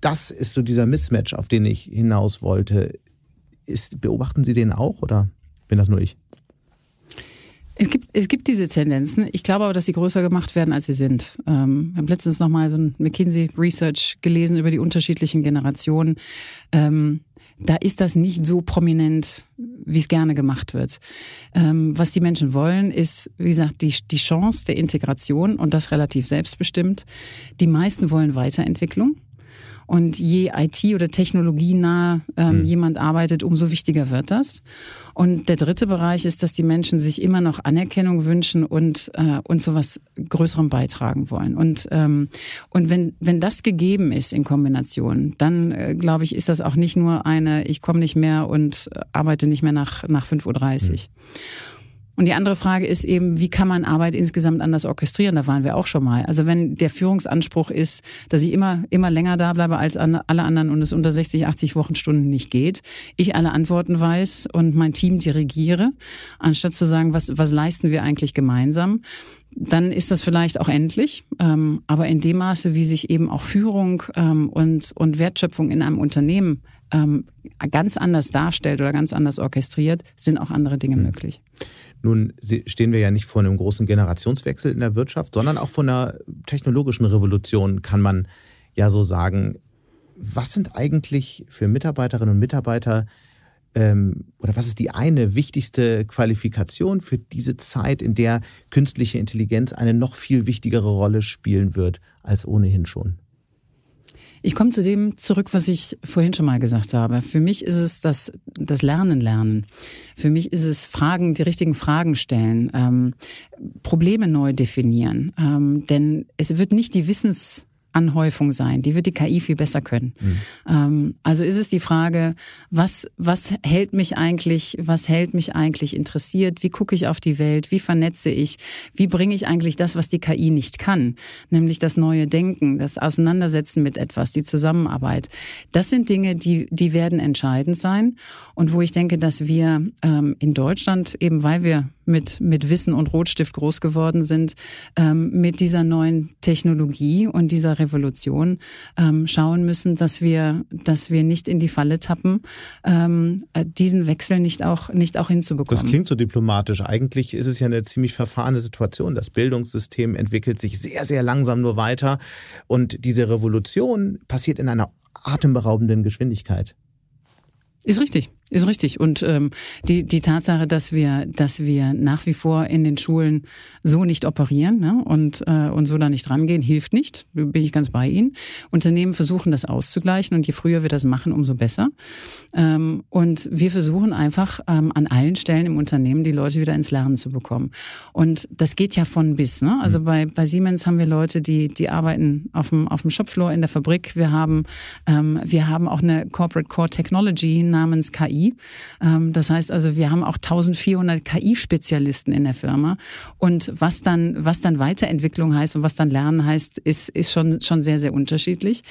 [SPEAKER 2] das ist so dieser Mismatch, auf den ich hinaus wollte. Ist, beobachten Sie den auch oder bin das nur ich?
[SPEAKER 1] Es gibt, es gibt diese Tendenzen. Ich glaube aber, dass sie größer gemacht werden, als sie sind. Ähm, wir haben letztens noch mal so ein McKinsey Research gelesen über die unterschiedlichen Generationen. Ähm, da ist das nicht so prominent, wie es gerne gemacht wird. Ähm, was die Menschen wollen, ist, wie gesagt, die, die Chance der Integration und das relativ selbstbestimmt. Die meisten wollen Weiterentwicklung. Und je IT- oder technologienah ähm, mhm. jemand arbeitet, umso wichtiger wird das. Und der dritte Bereich ist, dass die Menschen sich immer noch Anerkennung wünschen und, äh, und zu was Größerem beitragen wollen. Und, ähm, und wenn, wenn das gegeben ist in Kombination, dann äh, glaube ich, ist das auch nicht nur eine, ich komme nicht mehr und arbeite nicht mehr nach, nach 5.30 Uhr. Mhm. Und die andere Frage ist eben, wie kann man Arbeit insgesamt anders orchestrieren? Da waren wir auch schon mal. Also wenn der Führungsanspruch ist, dass ich immer, immer länger da bleibe als alle anderen und es unter 60, 80 Wochenstunden nicht geht, ich alle Antworten weiß und mein Team dirigiere, anstatt zu sagen, was, was leisten wir eigentlich gemeinsam, dann ist das vielleicht auch endlich. Ähm, aber in dem Maße, wie sich eben auch Führung ähm, und, und Wertschöpfung in einem Unternehmen ähm, ganz anders darstellt oder ganz anders orchestriert, sind auch andere Dinge mhm. möglich.
[SPEAKER 2] Nun stehen wir ja nicht vor einem großen Generationswechsel in der Wirtschaft, sondern auch vor einer technologischen Revolution, kann man ja so sagen. Was sind eigentlich für Mitarbeiterinnen und Mitarbeiter ähm, oder was ist die eine wichtigste Qualifikation für diese Zeit, in der künstliche Intelligenz eine noch viel wichtigere Rolle spielen wird als ohnehin schon?
[SPEAKER 1] Ich komme zu dem zurück, was ich vorhin schon mal gesagt habe. Für mich ist es das, das Lernen lernen. Für mich ist es Fragen, die richtigen Fragen stellen, ähm, Probleme neu definieren. Ähm, denn es wird nicht die Wissens Anhäufung sein. Die wird die KI viel besser können. Mhm. Ähm, also ist es die Frage, was, was hält mich eigentlich, was hält mich eigentlich interessiert? Wie gucke ich auf die Welt? Wie vernetze ich? Wie bringe ich eigentlich das, was die KI nicht kann? Nämlich das neue Denken, das Auseinandersetzen mit etwas, die Zusammenarbeit. Das sind Dinge, die, die werden entscheidend sein. Und wo ich denke, dass wir ähm, in Deutschland, eben weil wir mit, mit Wissen und Rotstift groß geworden sind, ähm, mit dieser neuen Technologie und dieser Revolution ähm, schauen müssen, dass wir, dass wir nicht in die Falle tappen, ähm, äh, diesen Wechsel nicht auch, nicht auch hinzubekommen.
[SPEAKER 2] Das klingt so diplomatisch. Eigentlich ist es ja eine ziemlich verfahrene Situation. Das Bildungssystem entwickelt sich sehr, sehr langsam nur weiter und diese Revolution passiert in einer atemberaubenden Geschwindigkeit.
[SPEAKER 1] Ist richtig. Ist richtig. Und ähm, die, die Tatsache, dass wir, dass wir nach wie vor in den Schulen so nicht operieren ne, und, äh, und so da nicht rangehen, hilft nicht. Bin ich ganz bei Ihnen. Unternehmen versuchen das auszugleichen und je früher wir das machen, umso besser. Ähm, und wir versuchen einfach ähm, an allen Stellen im Unternehmen die Leute wieder ins Lernen zu bekommen. Und das geht ja von bis. Ne? Also mhm. bei, bei Siemens haben wir Leute, die, die arbeiten auf dem, auf dem Shopfloor in der Fabrik. Wir haben, ähm, wir haben auch eine Corporate Core Technology namens KI KI. Ähm, das heißt also, wir haben auch 1400 KI-Spezialisten in der Firma. Und was dann, was dann Weiterentwicklung heißt und was dann Lernen heißt, ist, ist schon, schon sehr, sehr unterschiedlich.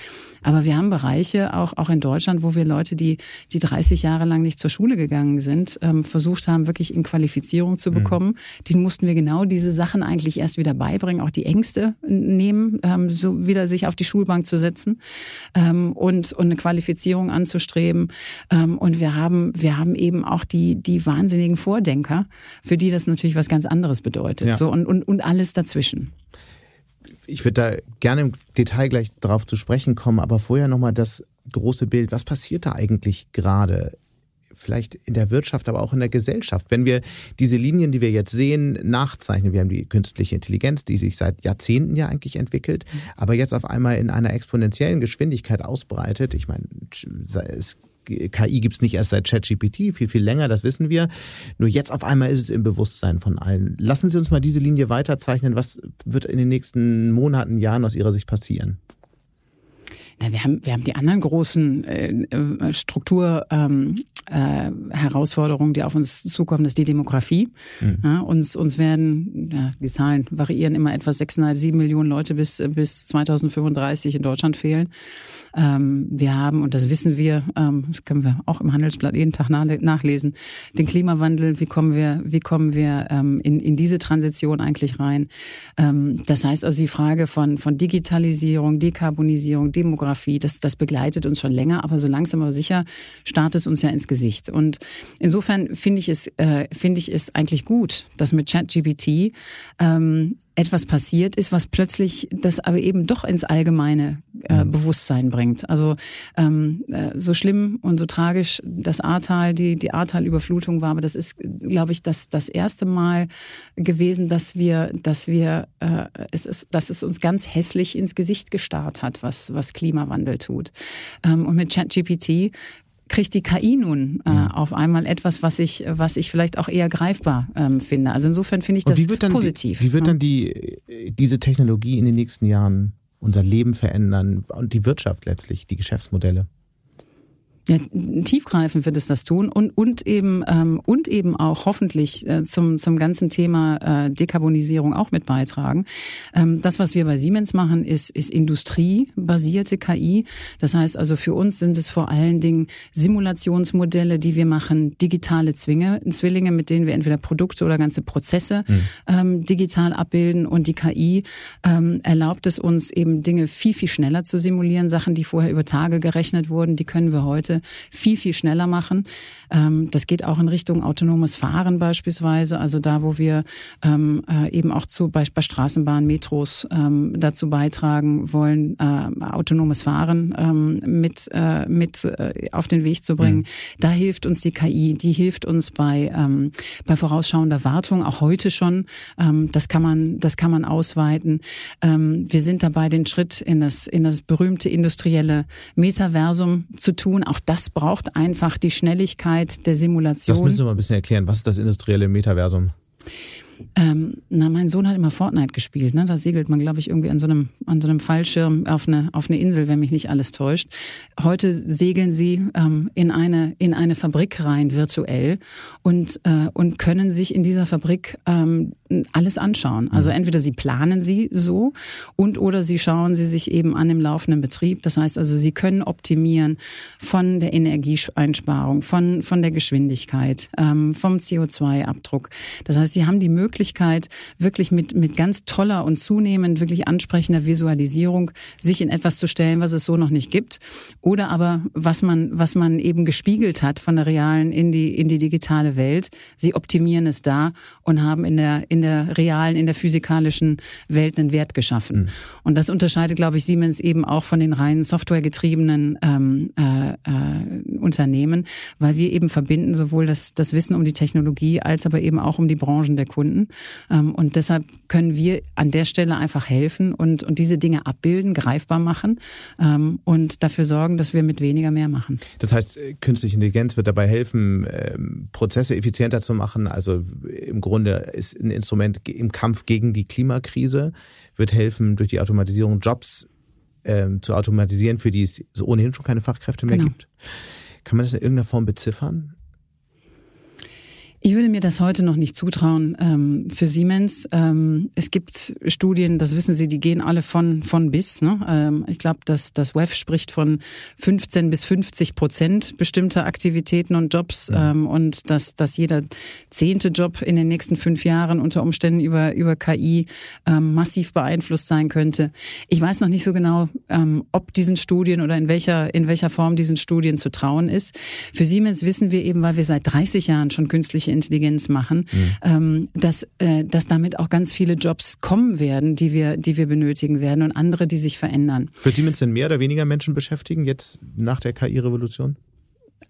[SPEAKER 1] Aber wir haben Bereiche, auch, auch in Deutschland, wo wir Leute, die, die 30 Jahre lang nicht zur Schule gegangen sind, ähm, versucht haben, wirklich in Qualifizierung zu mhm. bekommen. Mhm. Den mussten wir genau diese Sachen eigentlich erst wieder beibringen, auch die Ängste nehmen, ähm, so wieder sich auf die Schulbank zu setzen und, und eine Qualifizierung anzustreben. Und wir haben, wir haben eben auch die, die wahnsinnigen Vordenker, für die das natürlich was ganz anderes bedeutet. Ja. So und, und, und alles dazwischen
[SPEAKER 2] ich würde da gerne im Detail gleich darauf zu sprechen kommen, aber vorher nochmal das große Bild. Was passiert da eigentlich gerade? Vielleicht in der Wirtschaft, aber auch in der Gesellschaft. Wenn wir diese Linien, die wir jetzt sehen, nachzeichnen, wir haben die künstliche Intelligenz, die sich seit Jahrzehnten ja eigentlich entwickelt, aber jetzt auf einmal in einer exponentiellen Geschwindigkeit ausbreitet. Ich meine, es KI gibt es nicht erst seit ChatGPT, viel, viel länger, das wissen wir. Nur jetzt auf einmal ist es im Bewusstsein von allen. Lassen Sie uns mal diese Linie weiterzeichnen. Was wird in den nächsten Monaten, Jahren aus Ihrer Sicht passieren?
[SPEAKER 1] Na, wir haben wir haben die anderen großen äh, äh Struktur ähm, äh, Herausforderungen, die auf uns zukommen, das ist die Demografie. Mhm. Ja, uns, uns werden, ja, die Zahlen variieren immer etwa sechseinhalb, sieben Millionen Leute bis, bis 2035 in Deutschland fehlen. Ähm, wir haben, und das wissen wir, ähm, das können wir auch im Handelsblatt jeden Tag nachlesen, den Klimawandel, wie kommen wir, wie kommen wir ähm, in, in diese Transition eigentlich rein? Ähm, das heißt also die Frage von, von Digitalisierung, Dekarbonisierung, Demografie, das, das begleitet uns schon länger, aber so langsam aber sicher startet es uns ja ins Gesicht Gesicht. Und insofern finde ich es, äh, finde ich es eigentlich gut, dass mit ChatGPT ähm, etwas passiert ist, was plötzlich das aber eben doch ins allgemeine äh, mhm. Bewusstsein bringt. Also ähm, äh, so schlimm und so tragisch das Ahrtal, die, die Ahrtal-Überflutung war, aber das ist, glaube ich, das, das erste Mal gewesen, dass wir, dass wir, äh, es ist, dass es uns ganz hässlich ins Gesicht gestarrt hat, was, was Klimawandel tut. Ähm, und mit ChatGPT kriegt die KI nun äh, mhm. auf einmal etwas, was ich, was ich vielleicht auch eher greifbar ähm, finde. Also insofern finde ich das wie positiv.
[SPEAKER 2] Die, wie wird dann die, diese Technologie in den nächsten Jahren unser Leben verändern und die Wirtschaft letztlich, die Geschäftsmodelle?
[SPEAKER 1] Ja, tiefgreifend wird es das tun und, und eben ähm, und eben auch hoffentlich äh, zum zum ganzen Thema äh, Dekarbonisierung auch mit beitragen. Ähm, das, was wir bei Siemens machen, ist ist industriebasierte KI. Das heißt also für uns sind es vor allen Dingen Simulationsmodelle, die wir machen, digitale Zwinge, Zwillinge, mit denen wir entweder Produkte oder ganze Prozesse mhm. ähm, digital abbilden und die KI ähm, erlaubt es uns eben Dinge viel viel schneller zu simulieren, Sachen, die vorher über Tage gerechnet wurden, die können wir heute Dinge viel, viel schneller machen. Ähm, das geht auch in Richtung autonomes Fahren beispielsweise, also da, wo wir ähm, äh, eben auch zu bei, bei Straßenbahnen, Metros ähm, dazu beitragen wollen, äh, autonomes Fahren mit, äh, mit auf den Weg zu bringen. Mhm. Da hilft uns die KI, die hilft uns bei, bei vorausschauender Wartung, auch heute schon. Das kann man, das kann man ausweiten. Wir sind dabei, den Schritt in das, in das berühmte industrielle Metaversum zu tun. Auch das braucht einfach die Schnelligkeit der Simulation.
[SPEAKER 2] Das müssen Sie mal ein bisschen erklären. Was ist das industrielle Metaversum?
[SPEAKER 1] Ähm, na, mein Sohn hat immer Fortnite gespielt. Ne? Da segelt man, glaube ich, irgendwie an so einem an so einem Fallschirm auf eine auf eine Insel, wenn mich nicht alles täuscht. Heute segeln sie ähm, in eine in eine Fabrik rein virtuell und äh, und können sich in dieser Fabrik ähm, alles anschauen. Also mhm. entweder sie planen sie so und oder sie schauen sie sich eben an im laufenden Betrieb. Das heißt also, sie können optimieren von der Energieeinsparung, von von der Geschwindigkeit, ähm, vom CO2-Abdruck. Das heißt, sie haben die Möglichkeit Möglichkeit, wirklich mit, mit ganz toller und zunehmend wirklich ansprechender Visualisierung sich in etwas zu stellen, was es so noch nicht gibt. Oder aber was man, was man eben gespiegelt hat von der realen in die, in die digitale Welt. Sie optimieren es da und haben in der, in der realen, in der physikalischen Welt einen Wert geschaffen. Mhm. Und das unterscheidet, glaube ich, Siemens eben auch von den reinen softwaregetriebenen ähm, äh, äh, Unternehmen, weil wir eben verbinden sowohl das, das Wissen um die Technologie als aber eben auch um die Branchen der Kunden. Ähm, und deshalb können wir an der Stelle einfach helfen und, und diese Dinge abbilden, greifbar machen ähm, und dafür sorgen, dass wir mit weniger mehr machen.
[SPEAKER 2] Das heißt, äh, künstliche Intelligenz wird dabei helfen, ähm, Prozesse effizienter zu machen. Also im Grunde ist ein Instrument im Kampf gegen die Klimakrise, wird helfen, durch die Automatisierung Jobs ähm, zu automatisieren, für die es ohnehin schon keine Fachkräfte mehr genau. gibt. Kann man das in irgendeiner Form beziffern?
[SPEAKER 1] Ich würde mir das heute noch nicht zutrauen ähm, für Siemens. Ähm, es gibt Studien, das wissen Sie, die gehen alle von von bis. Ne? Ähm, ich glaube, dass das WEF spricht von 15 bis 50 Prozent bestimmter Aktivitäten und Jobs ja. ähm, und dass dass jeder zehnte Job in den nächsten fünf Jahren unter Umständen über über KI ähm, massiv beeinflusst sein könnte. Ich weiß noch nicht so genau, ähm, ob diesen Studien oder in welcher in welcher Form diesen Studien zu trauen ist. Für Siemens wissen wir eben, weil wir seit 30 Jahren schon künstliche künstliche Intelligenz machen, mhm. ähm, dass, äh, dass damit auch ganz viele Jobs kommen werden, die wir, die wir benötigen werden und andere, die sich verändern.
[SPEAKER 2] Wird Siemens denn mehr oder weniger Menschen beschäftigen jetzt nach der KI-Revolution?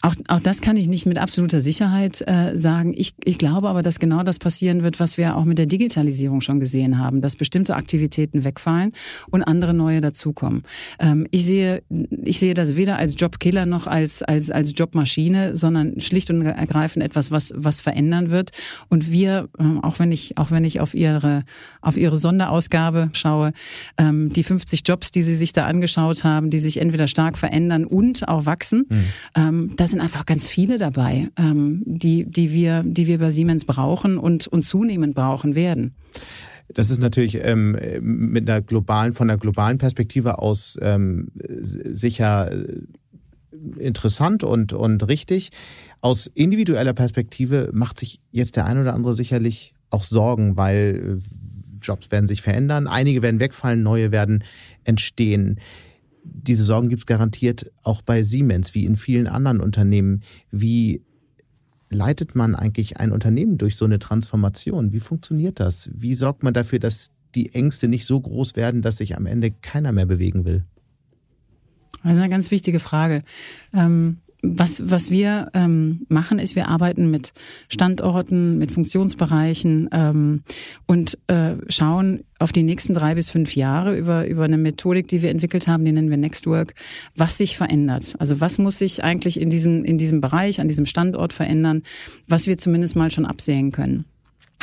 [SPEAKER 1] Auch, auch das kann ich nicht mit absoluter Sicherheit äh, sagen. Ich, ich glaube aber, dass genau das passieren wird, was wir auch mit der Digitalisierung schon gesehen haben, dass bestimmte Aktivitäten wegfallen und andere neue dazukommen. Ähm, ich sehe, ich sehe das weder als Jobkiller noch als als als Jobmaschine, sondern schlicht und ergreifend etwas, was was verändern wird. Und wir, äh, auch wenn ich auch wenn ich auf ihre auf ihre Sonderausgabe schaue, ähm, die 50 Jobs, die sie sich da angeschaut haben, die sich entweder stark verändern und auch wachsen. Mhm. Ähm, da sind einfach ganz viele dabei, ähm, die, die, wir, die wir bei Siemens brauchen und, und zunehmend brauchen werden.
[SPEAKER 2] Das ist natürlich ähm, mit einer globalen, von einer globalen Perspektive aus ähm, sicher äh, interessant und, und richtig. Aus individueller Perspektive macht sich jetzt der ein oder andere sicherlich auch Sorgen, weil äh, Jobs werden sich verändern, einige werden wegfallen, neue werden entstehen diese Sorgen gibt es garantiert auch bei Siemens, wie in vielen anderen Unternehmen. Wie leitet man eigentlich ein Unternehmen durch so eine Transformation? Wie funktioniert das? Wie sorgt man dafür, dass die Ängste nicht so groß werden, dass sich am Ende keiner mehr bewegen will?
[SPEAKER 1] Das ist eine ganz wichtige Frage. Ähm, was, was wir ähm, machen, ist, wir arbeiten mit Standorten, mit Funktionsbereichen ähm, und äh, schauen auf die nächsten drei bis fünf Jahre über, über eine Methodik, die wir entwickelt haben, die nennen wir Nextwork, was sich verändert. Also was muss sich eigentlich in diesem, in diesem Bereich, an diesem Standort verändern, was wir zumindest mal schon absehen können.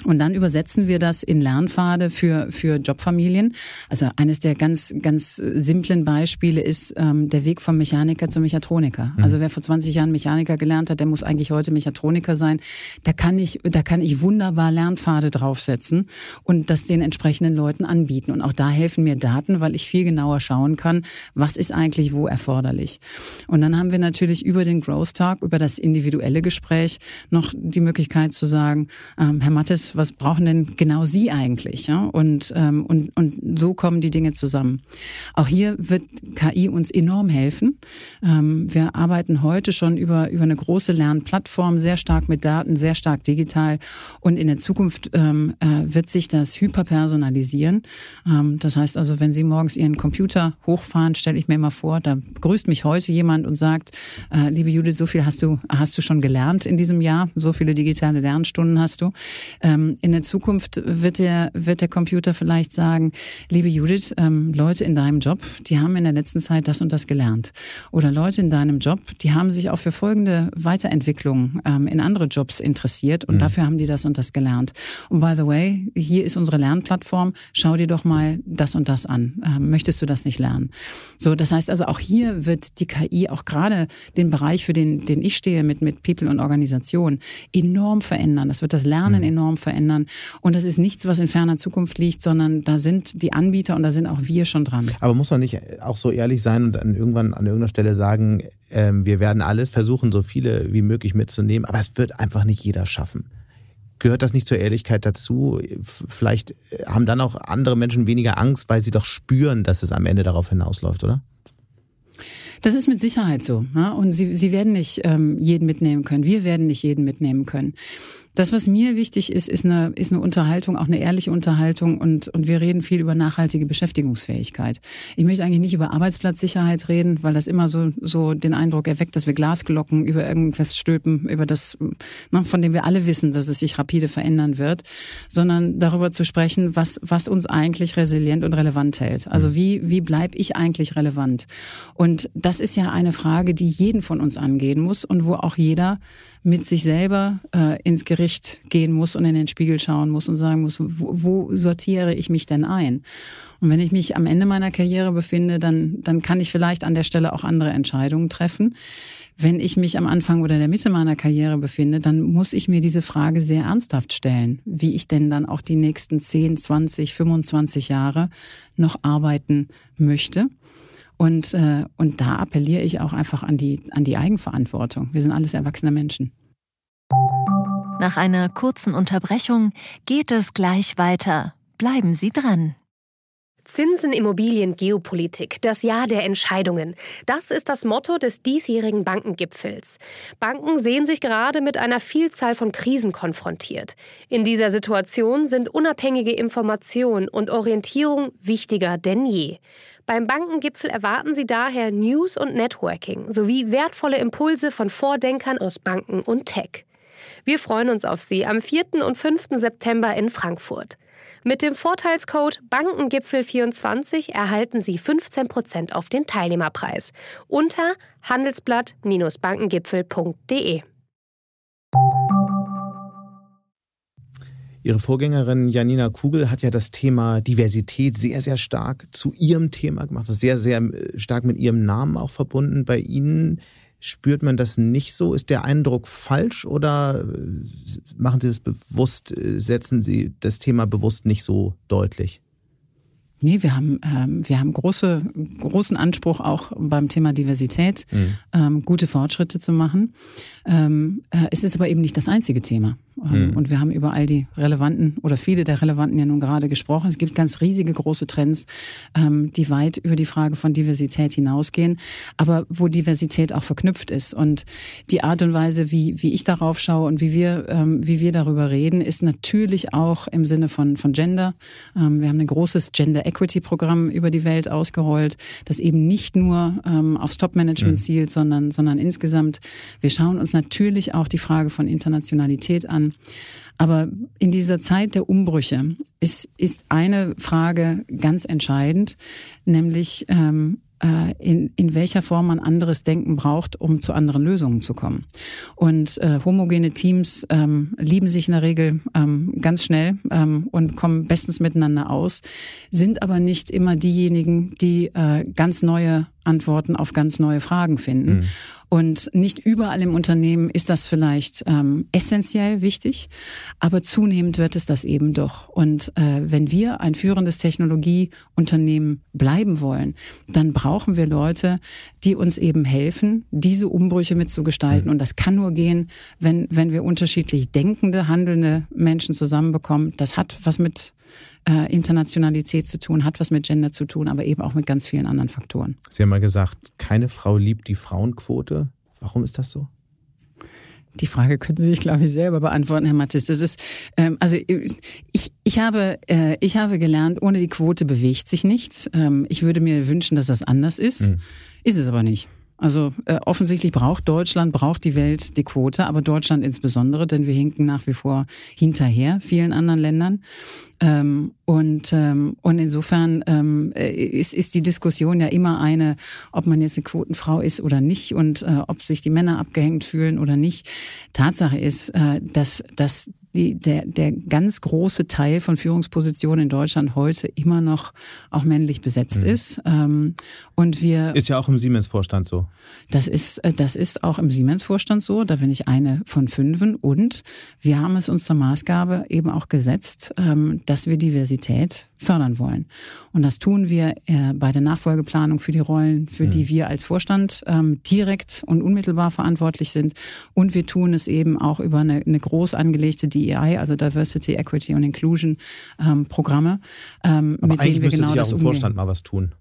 [SPEAKER 1] Und dann übersetzen wir das in Lernpfade für, für Jobfamilien. Also eines der ganz, ganz simplen Beispiele ist ähm, der Weg vom Mechaniker zum Mechatroniker. Mhm. Also wer vor 20 Jahren Mechaniker gelernt hat, der muss eigentlich heute Mechatroniker sein. Da kann ich, da kann ich wunderbar Lernpfade draufsetzen und das den entsprechenden Leuten anbieten. Und auch da helfen mir Daten, weil ich viel genauer schauen kann, was ist eigentlich wo erforderlich. Und dann haben wir natürlich über den Growth Talk, über das individuelle Gespräch noch die Möglichkeit zu sagen, ähm, Herr Mattes, was, brauchen denn genau Sie eigentlich? Ja? Und, ähm, und, und so kommen die Dinge zusammen. Auch hier wird KI uns enorm helfen. Ähm, wir arbeiten heute schon über, über eine große Lernplattform, sehr stark mit Daten, sehr stark digital. Und in der Zukunft ähm, äh, wird sich das hyperpersonalisieren. Ähm, das heißt also, wenn Sie morgens Ihren Computer hochfahren, stelle ich mir immer vor, da grüßt mich heute jemand und sagt, äh, liebe Judith, so viel hast du, hast du schon gelernt in diesem Jahr, so viele digitale Lernstunden hast du. Ähm, in der Zukunft wird der, wird der Computer vielleicht sagen, liebe Judith, ähm, Leute in deinem Job, die haben in der letzten Zeit das und das gelernt. Oder Leute in deinem Job, die haben sich auch für folgende Weiterentwicklung ähm, in andere Jobs interessiert und mhm. dafür haben die das und das gelernt. Und by the way, hier ist unsere Lernplattform, schau dir doch mal das und das an. Ähm, möchtest du das nicht lernen? So, das heißt also auch hier wird die KI auch gerade den Bereich, für den, den ich stehe mit, mit People und Organisation, enorm verändern. Das wird das Lernen mhm. enorm verändern. Und das ist nichts, was in ferner Zukunft liegt, sondern da sind die Anbieter und da sind auch wir schon dran.
[SPEAKER 2] Aber muss man nicht auch so ehrlich sein und dann irgendwann an irgendeiner Stelle sagen, äh, wir werden alles versuchen, so viele wie möglich mitzunehmen, aber es wird einfach nicht jeder schaffen. Gehört das nicht zur Ehrlichkeit dazu? Vielleicht äh, haben dann auch andere Menschen weniger Angst, weil sie doch spüren, dass es am Ende darauf hinausläuft, oder?
[SPEAKER 1] Das ist mit Sicherheit so. Ja? Und sie, sie werden nicht ähm, jeden mitnehmen können. Wir werden nicht jeden mitnehmen können. Das, was mir wichtig ist, ist eine, ist eine Unterhaltung, auch eine ehrliche Unterhaltung und, und wir reden viel über nachhaltige Beschäftigungsfähigkeit. Ich möchte eigentlich nicht über Arbeitsplatzsicherheit reden, weil das immer so, so den Eindruck erweckt, dass wir Glasglocken über irgendwas stülpen, über das, ne, von dem wir alle wissen, dass es sich rapide verändern wird, sondern darüber zu sprechen, was, was uns eigentlich resilient und relevant hält. Also wie, wie bleibe ich eigentlich relevant? Und das ist ja eine Frage, die jeden von uns angehen muss und wo auch jeder mit sich selber äh, ins Gericht gehen muss und in den Spiegel schauen muss und sagen muss, wo, wo sortiere ich mich denn ein? Und wenn ich mich am Ende meiner Karriere befinde, dann, dann kann ich vielleicht an der Stelle auch andere Entscheidungen treffen. Wenn ich mich am Anfang oder der Mitte meiner Karriere befinde, dann muss ich mir diese Frage sehr ernsthaft stellen, wie ich denn dann auch die nächsten 10, 20, 25 Jahre noch arbeiten möchte. Und, äh, und da appelliere ich auch einfach an die, an die Eigenverantwortung. Wir sind alles erwachsene Menschen.
[SPEAKER 3] Nach einer kurzen Unterbrechung geht es gleich weiter. Bleiben Sie dran.
[SPEAKER 4] Zinsen, Immobilien, Geopolitik, das Jahr der Entscheidungen. Das ist das Motto des diesjährigen Bankengipfels. Banken sehen sich gerade mit einer Vielzahl von Krisen konfrontiert. In dieser Situation sind unabhängige Information und Orientierung wichtiger denn je. Beim Bankengipfel erwarten Sie daher News und Networking sowie wertvolle Impulse von Vordenkern aus Banken und Tech. Wir freuen uns auf Sie am 4. und 5. September in Frankfurt. Mit dem Vorteilscode Bankengipfel24 erhalten Sie 15% auf den Teilnehmerpreis unter handelsblatt-bankengipfel.de.
[SPEAKER 2] Ihre Vorgängerin Janina Kugel hat ja das Thema Diversität sehr, sehr stark zu ihrem Thema gemacht, sehr, sehr äh, stark mit ihrem Namen auch verbunden. Bei Ihnen spürt man das nicht so? Ist der Eindruck falsch oder äh, machen Sie das bewusst, äh, setzen Sie das Thema bewusst nicht so deutlich?
[SPEAKER 1] Nee, wir haben, ähm, wir haben große, großen Anspruch auch beim Thema Diversität, mhm. ähm, gute Fortschritte zu machen. Ähm, äh, es ist aber eben nicht das einzige Thema. Ähm, mhm. Und wir haben über all die relevanten oder viele der relevanten ja nun gerade gesprochen. Es gibt ganz riesige große Trends, ähm, die weit über die Frage von Diversität hinausgehen, aber wo Diversität auch verknüpft ist. Und die Art und Weise, wie, wie ich darauf schaue und wie wir, ähm, wie wir darüber reden, ist natürlich auch im Sinne von, von Gender. Wir haben ein großes Gender Equity Programm über die Welt ausgerollt, das eben nicht nur aufs Top-Management mhm. zielt, sondern, sondern insgesamt. Wir schauen uns natürlich auch die Frage von Internationalität an. Aber in dieser Zeit der Umbrüche ist, ist eine Frage ganz entscheidend, nämlich ähm, äh, in, in welcher Form man anderes Denken braucht, um zu anderen Lösungen zu kommen. Und äh, homogene Teams ähm, lieben sich in der Regel ähm, ganz schnell ähm, und kommen bestens miteinander aus, sind aber nicht immer diejenigen, die äh, ganz neue Antworten auf ganz neue Fragen finden. Mhm. Und nicht überall im Unternehmen ist das vielleicht ähm, essentiell wichtig, aber zunehmend wird es das eben doch. Und äh, wenn wir ein führendes Technologieunternehmen bleiben wollen, dann brauchen wir Leute, die uns eben helfen, diese Umbrüche mitzugestalten. Mhm. Und das kann nur gehen, wenn, wenn wir unterschiedlich denkende, handelnde Menschen zusammenbekommen. Das hat was mit äh, Internationalität zu tun, hat was mit Gender zu tun, aber eben auch mit ganz vielen anderen Faktoren.
[SPEAKER 2] Sie haben mal gesagt, keine Frau liebt die Frauenquote. Warum ist das so?
[SPEAKER 1] Die Frage können Sie sich, glaube ich, selber beantworten, Herr Mattes. Das ist, ähm, also ich, ich habe, äh, ich habe gelernt, ohne die Quote bewegt sich nichts. Ähm, ich würde mir wünschen, dass das anders ist. Mhm. Ist es aber nicht. Also äh, offensichtlich braucht Deutschland, braucht die Welt die Quote, aber Deutschland insbesondere, denn wir hinken nach wie vor hinterher vielen anderen Ländern. Ähm, und, ähm, und insofern ähm, äh, ist, ist die Diskussion ja immer eine, ob man jetzt eine Quotenfrau ist oder nicht und äh, ob sich die Männer abgehängt fühlen oder nicht. Tatsache ist, äh, dass, dass die, der, der ganz große Teil von Führungspositionen in Deutschland heute immer noch auch männlich besetzt mhm. ist. Ähm, und wir
[SPEAKER 2] ist ja auch im Siemens-Vorstand so.
[SPEAKER 1] Das ist, äh, das ist auch im Siemens-Vorstand so. Da bin ich eine von fünfen. Und wir haben es uns zur Maßgabe eben auch gesetzt, ähm, dass wir Diversität fördern wollen. Und das tun wir äh, bei der Nachfolgeplanung für die Rollen, für mhm. die wir als Vorstand ähm, direkt und unmittelbar verantwortlich sind. Und wir tun es eben auch über eine, eine groß angelegte DEI, also Diversity, Equity und Inclusion ähm, Programme,
[SPEAKER 2] ähm, mit denen wir genau sich das auch im Vorstand mal was tun.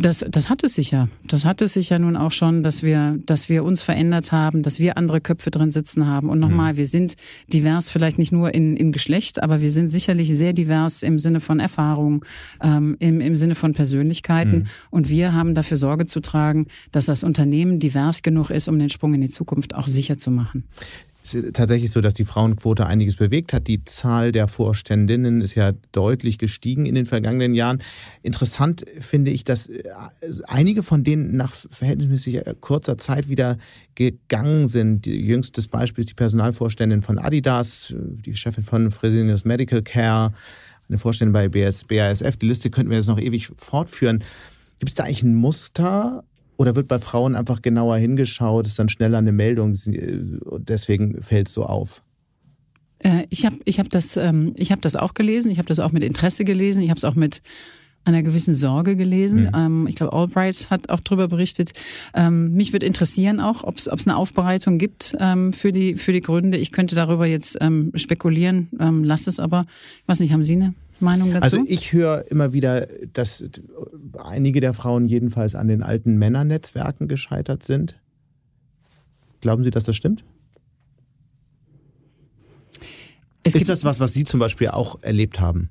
[SPEAKER 1] Das, das hat es sicher. Das hat es sicher nun auch schon, dass wir, dass wir uns verändert haben, dass wir andere Köpfe drin sitzen haben. Und nochmal, mhm. wir sind divers vielleicht nicht nur in, in Geschlecht, aber wir sind sicherlich sehr divers im Sinne von Erfahrung, ähm, im, im Sinne von Persönlichkeiten. Mhm. Und wir haben dafür Sorge zu tragen, dass das Unternehmen divers genug ist, um den Sprung in die Zukunft auch sicher zu machen
[SPEAKER 2] tatsächlich so, dass die Frauenquote einiges bewegt hat. Die Zahl der Vorständinnen ist ja deutlich gestiegen in den vergangenen Jahren. Interessant finde ich, dass äh, einige von denen nach verhältnismäßig kurzer Zeit wieder gegangen sind. Jüngstes Beispiel ist die Personalvorständin von Adidas, die Chefin von Fresenius Medical Care, eine Vorständin bei BASF. Die Liste könnten wir jetzt noch ewig fortführen. Gibt es da eigentlich ein Muster oder wird bei Frauen einfach genauer hingeschaut, ist dann schneller eine Meldung, äh, deswegen fällt es so auf?
[SPEAKER 1] Äh, ich habe ich hab das, ähm, ich hab das auch gelesen, ich habe das auch mit Interesse gelesen, ich habe es auch mit einer gewissen Sorge gelesen. Mhm. Ähm, ich glaube, Albright hat auch darüber berichtet. Ähm, mich würde interessieren auch, ob es eine Aufbereitung gibt ähm, für, die, für die Gründe. Ich könnte darüber jetzt ähm, spekulieren, ähm, lass es aber. Ich weiß nicht, haben Sie eine Meinung dazu?
[SPEAKER 2] Also ich höre immer wieder, dass einige der Frauen jedenfalls an den alten Männernetzwerken gescheitert sind. Glauben Sie, dass das stimmt? Es Ist das was, was Sie zum Beispiel auch erlebt haben?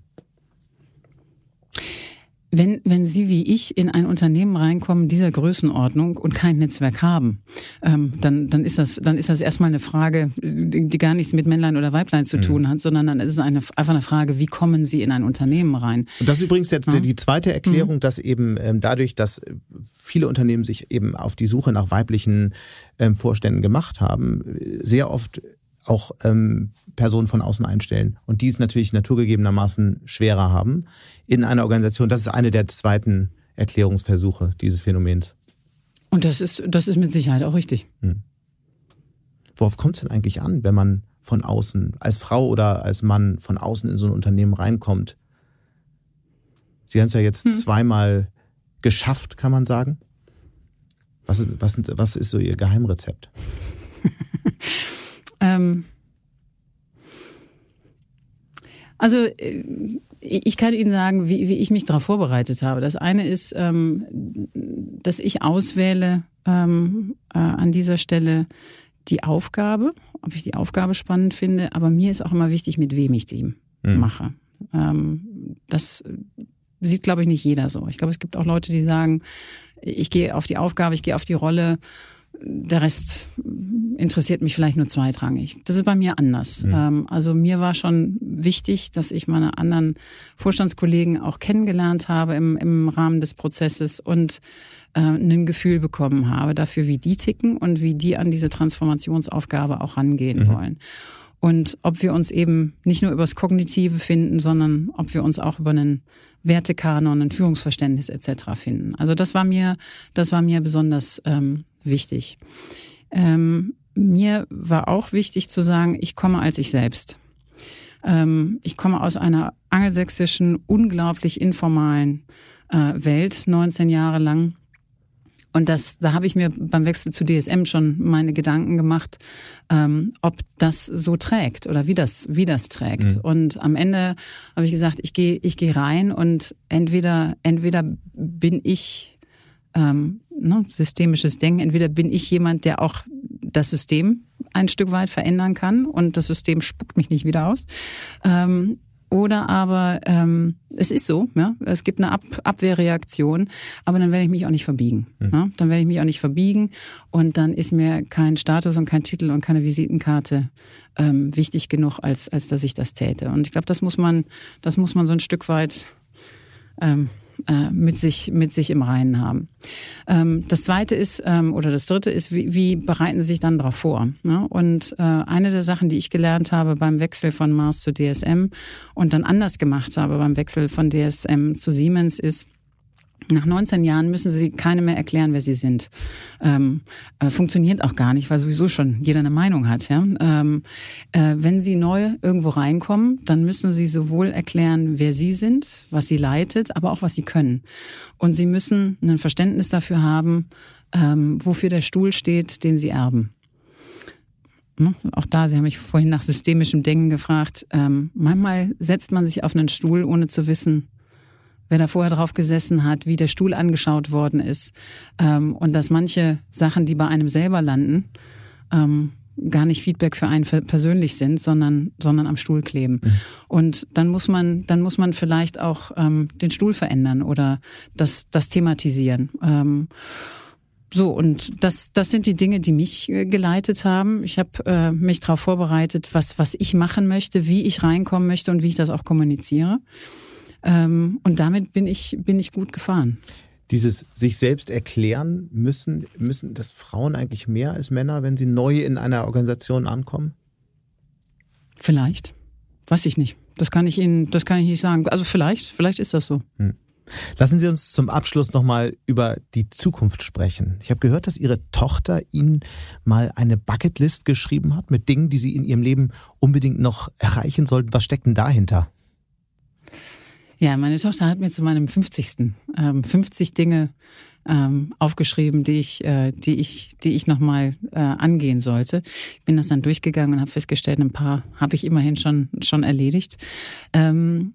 [SPEAKER 1] Wenn, wenn Sie wie ich in ein Unternehmen reinkommen dieser Größenordnung und kein Netzwerk haben, ähm, dann, dann, ist das, dann ist das erstmal eine Frage, die gar nichts mit Männlein oder Weiblein zu mhm. tun hat, sondern dann ist es eine, einfach eine Frage, wie kommen Sie in ein Unternehmen rein?
[SPEAKER 2] Und das ist übrigens jetzt ja. die zweite Erklärung, mhm. dass eben ähm, dadurch, dass viele Unternehmen sich eben auf die Suche nach weiblichen ähm, Vorständen gemacht haben, sehr oft auch ähm, Personen von außen einstellen und die es natürlich naturgegebenermaßen schwerer haben in einer Organisation. Das ist eine der zweiten Erklärungsversuche dieses Phänomens.
[SPEAKER 1] Und das ist, das ist mit Sicherheit auch richtig. Hm.
[SPEAKER 2] Worauf kommt es denn eigentlich an, wenn man von außen, als Frau oder als Mann von außen in so ein Unternehmen reinkommt? Sie haben es ja jetzt hm. zweimal geschafft, kann man sagen. Was ist, was, was ist so Ihr Geheimrezept?
[SPEAKER 1] ähm, also äh, ich kann Ihnen sagen, wie, wie ich mich darauf vorbereitet habe. Das eine ist, ähm, dass ich auswähle ähm, äh, an dieser Stelle die Aufgabe, ob ich die Aufgabe spannend finde, aber mir ist auch immer wichtig, mit wem ich die mhm. mache. Ähm, das sieht, glaube ich, nicht jeder so. Ich glaube, es gibt auch Leute, die sagen, ich gehe auf die Aufgabe, ich gehe auf die Rolle der Rest interessiert mich vielleicht nur zweitrangig. Das ist bei mir anders. Mhm. also mir war schon wichtig, dass ich meine anderen Vorstandskollegen auch kennengelernt habe im, im Rahmen des Prozesses und äh, ein Gefühl bekommen habe dafür, wie die ticken und wie die an diese Transformationsaufgabe auch rangehen mhm. wollen. Und ob wir uns eben nicht nur übers Kognitive finden, sondern ob wir uns auch über einen Wertekanon, ein Führungsverständnis etc. finden. Also das war mir, das war mir besonders ähm, wichtig. Ähm, mir war auch wichtig zu sagen, ich komme als ich selbst. Ähm, ich komme aus einer angelsächsischen, unglaublich informalen äh, Welt, 19 Jahre lang. Und das, da habe ich mir beim Wechsel zu DSM schon meine Gedanken gemacht, ähm, ob das so trägt oder wie das, wie das trägt. Mhm. Und am Ende habe ich gesagt, ich gehe, ich gehe rein und entweder, entweder bin ich ähm, ne, systemisches Denken, entweder bin ich jemand, der auch das System ein Stück weit verändern kann und das System spuckt mich nicht wieder aus. Ähm, oder aber ähm, es ist so, ja, es gibt eine Ab Abwehrreaktion, aber dann werde ich mich auch nicht verbiegen. Mhm. Ja? Dann werde ich mich auch nicht verbiegen und dann ist mir kein Status und kein Titel und keine Visitenkarte ähm, wichtig genug, als als dass ich das täte. Und ich glaube, das muss man, das muss man so ein Stück weit ähm, äh, mit sich mit sich im Reinen haben. Ähm, das zweite ist ähm, oder das dritte ist, wie, wie bereiten Sie sich dann darauf vor? Ne? Und äh, eine der Sachen, die ich gelernt habe beim Wechsel von Mars zu DSM und dann anders gemacht habe beim Wechsel von DSM zu Siemens ist nach 19 Jahren müssen sie keine mehr erklären, wer sie sind. Ähm, äh, funktioniert auch gar nicht, weil sowieso schon jeder eine Meinung hat. Ja? Ähm, äh, wenn sie neu irgendwo reinkommen, dann müssen sie sowohl erklären, wer sie sind, was sie leitet, aber auch was sie können. Und sie müssen ein Verständnis dafür haben, ähm, wofür der Stuhl steht, den sie erben. Ne? Auch da, Sie haben mich vorhin nach systemischem Denken gefragt. Ähm, manchmal setzt man sich auf einen Stuhl, ohne zu wissen, wer da vorher drauf gesessen hat, wie der Stuhl angeschaut worden ist ähm, und dass manche Sachen, die bei einem selber landen, ähm, gar nicht Feedback für einen persönlich sind, sondern sondern am Stuhl kleben. Mhm. Und dann muss man dann muss man vielleicht auch ähm, den Stuhl verändern oder das das thematisieren. Ähm, so, und das, das sind die Dinge, die mich äh, geleitet haben. Ich habe äh, mich darauf vorbereitet, was, was ich machen möchte, wie ich reinkommen möchte und wie ich das auch kommuniziere. Ähm, und damit bin ich, bin ich gut gefahren.
[SPEAKER 2] Dieses sich selbst erklären müssen, müssen das Frauen eigentlich mehr als Männer, wenn sie neu in einer Organisation ankommen?
[SPEAKER 1] Vielleicht. Weiß ich nicht. Das kann ich Ihnen, das kann ich nicht sagen. Also vielleicht, vielleicht ist das so. Hm.
[SPEAKER 2] Lassen Sie uns zum Abschluss nochmal über die Zukunft sprechen. Ich habe gehört, dass Ihre Tochter Ihnen mal eine Bucketlist geschrieben hat mit Dingen, die Sie in Ihrem Leben unbedingt noch erreichen sollten. Was steckt denn dahinter?
[SPEAKER 1] Ja, meine Tochter hat mir zu meinem 50. Ähm, 50 Dinge ähm, aufgeschrieben, die ich, äh, die ich, die ich nochmal äh, angehen sollte. Ich bin das dann durchgegangen und habe festgestellt, ein paar habe ich immerhin schon schon erledigt. Ähm,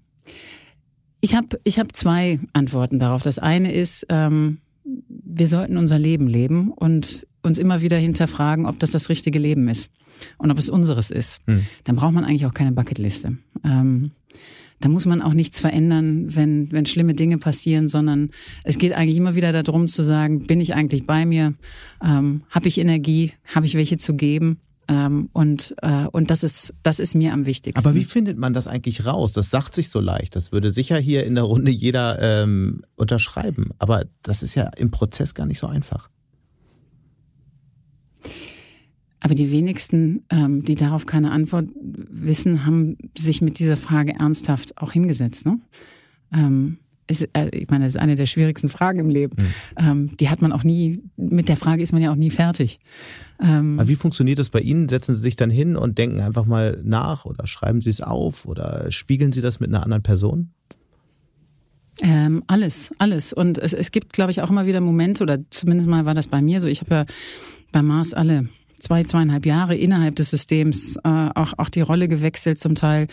[SPEAKER 1] ich habe ich hab zwei Antworten darauf. Das eine ist, ähm, wir sollten unser Leben leben und uns immer wieder hinterfragen, ob das das richtige Leben ist und ob es unseres ist. Hm. Dann braucht man eigentlich auch keine Bucketliste. Ähm, da muss man auch nichts verändern, wenn, wenn schlimme Dinge passieren, sondern es geht eigentlich immer wieder darum zu sagen, bin ich eigentlich bei mir? Ähm, habe ich Energie? Habe ich welche zu geben? Ähm, und äh, und das ist das ist mir am wichtigsten.
[SPEAKER 2] Aber wie findet man das eigentlich raus? Das sagt sich so leicht. Das würde sicher hier in der Runde jeder ähm, unterschreiben. Aber das ist ja im Prozess gar nicht so einfach.
[SPEAKER 1] Aber die wenigsten, ähm, die darauf keine Antwort wissen, haben sich mit dieser Frage ernsthaft auch hingesetzt. Ne? Ähm, ist, äh, ich meine, das ist eine der schwierigsten Fragen im Leben. Mhm. Ähm, die hat man auch nie, mit der Frage ist man ja auch nie fertig.
[SPEAKER 2] Ähm, Aber wie funktioniert das bei Ihnen? Setzen Sie sich dann hin und denken einfach mal nach oder schreiben Sie es auf oder spiegeln Sie das mit einer anderen Person?
[SPEAKER 1] Ähm, alles, alles. Und es, es gibt, glaube ich, auch immer wieder Momente, oder zumindest mal war das bei mir so. Ich habe ja bei Mars alle zwei, zweieinhalb Jahre innerhalb des Systems äh, auch, auch die Rolle gewechselt, zum Teil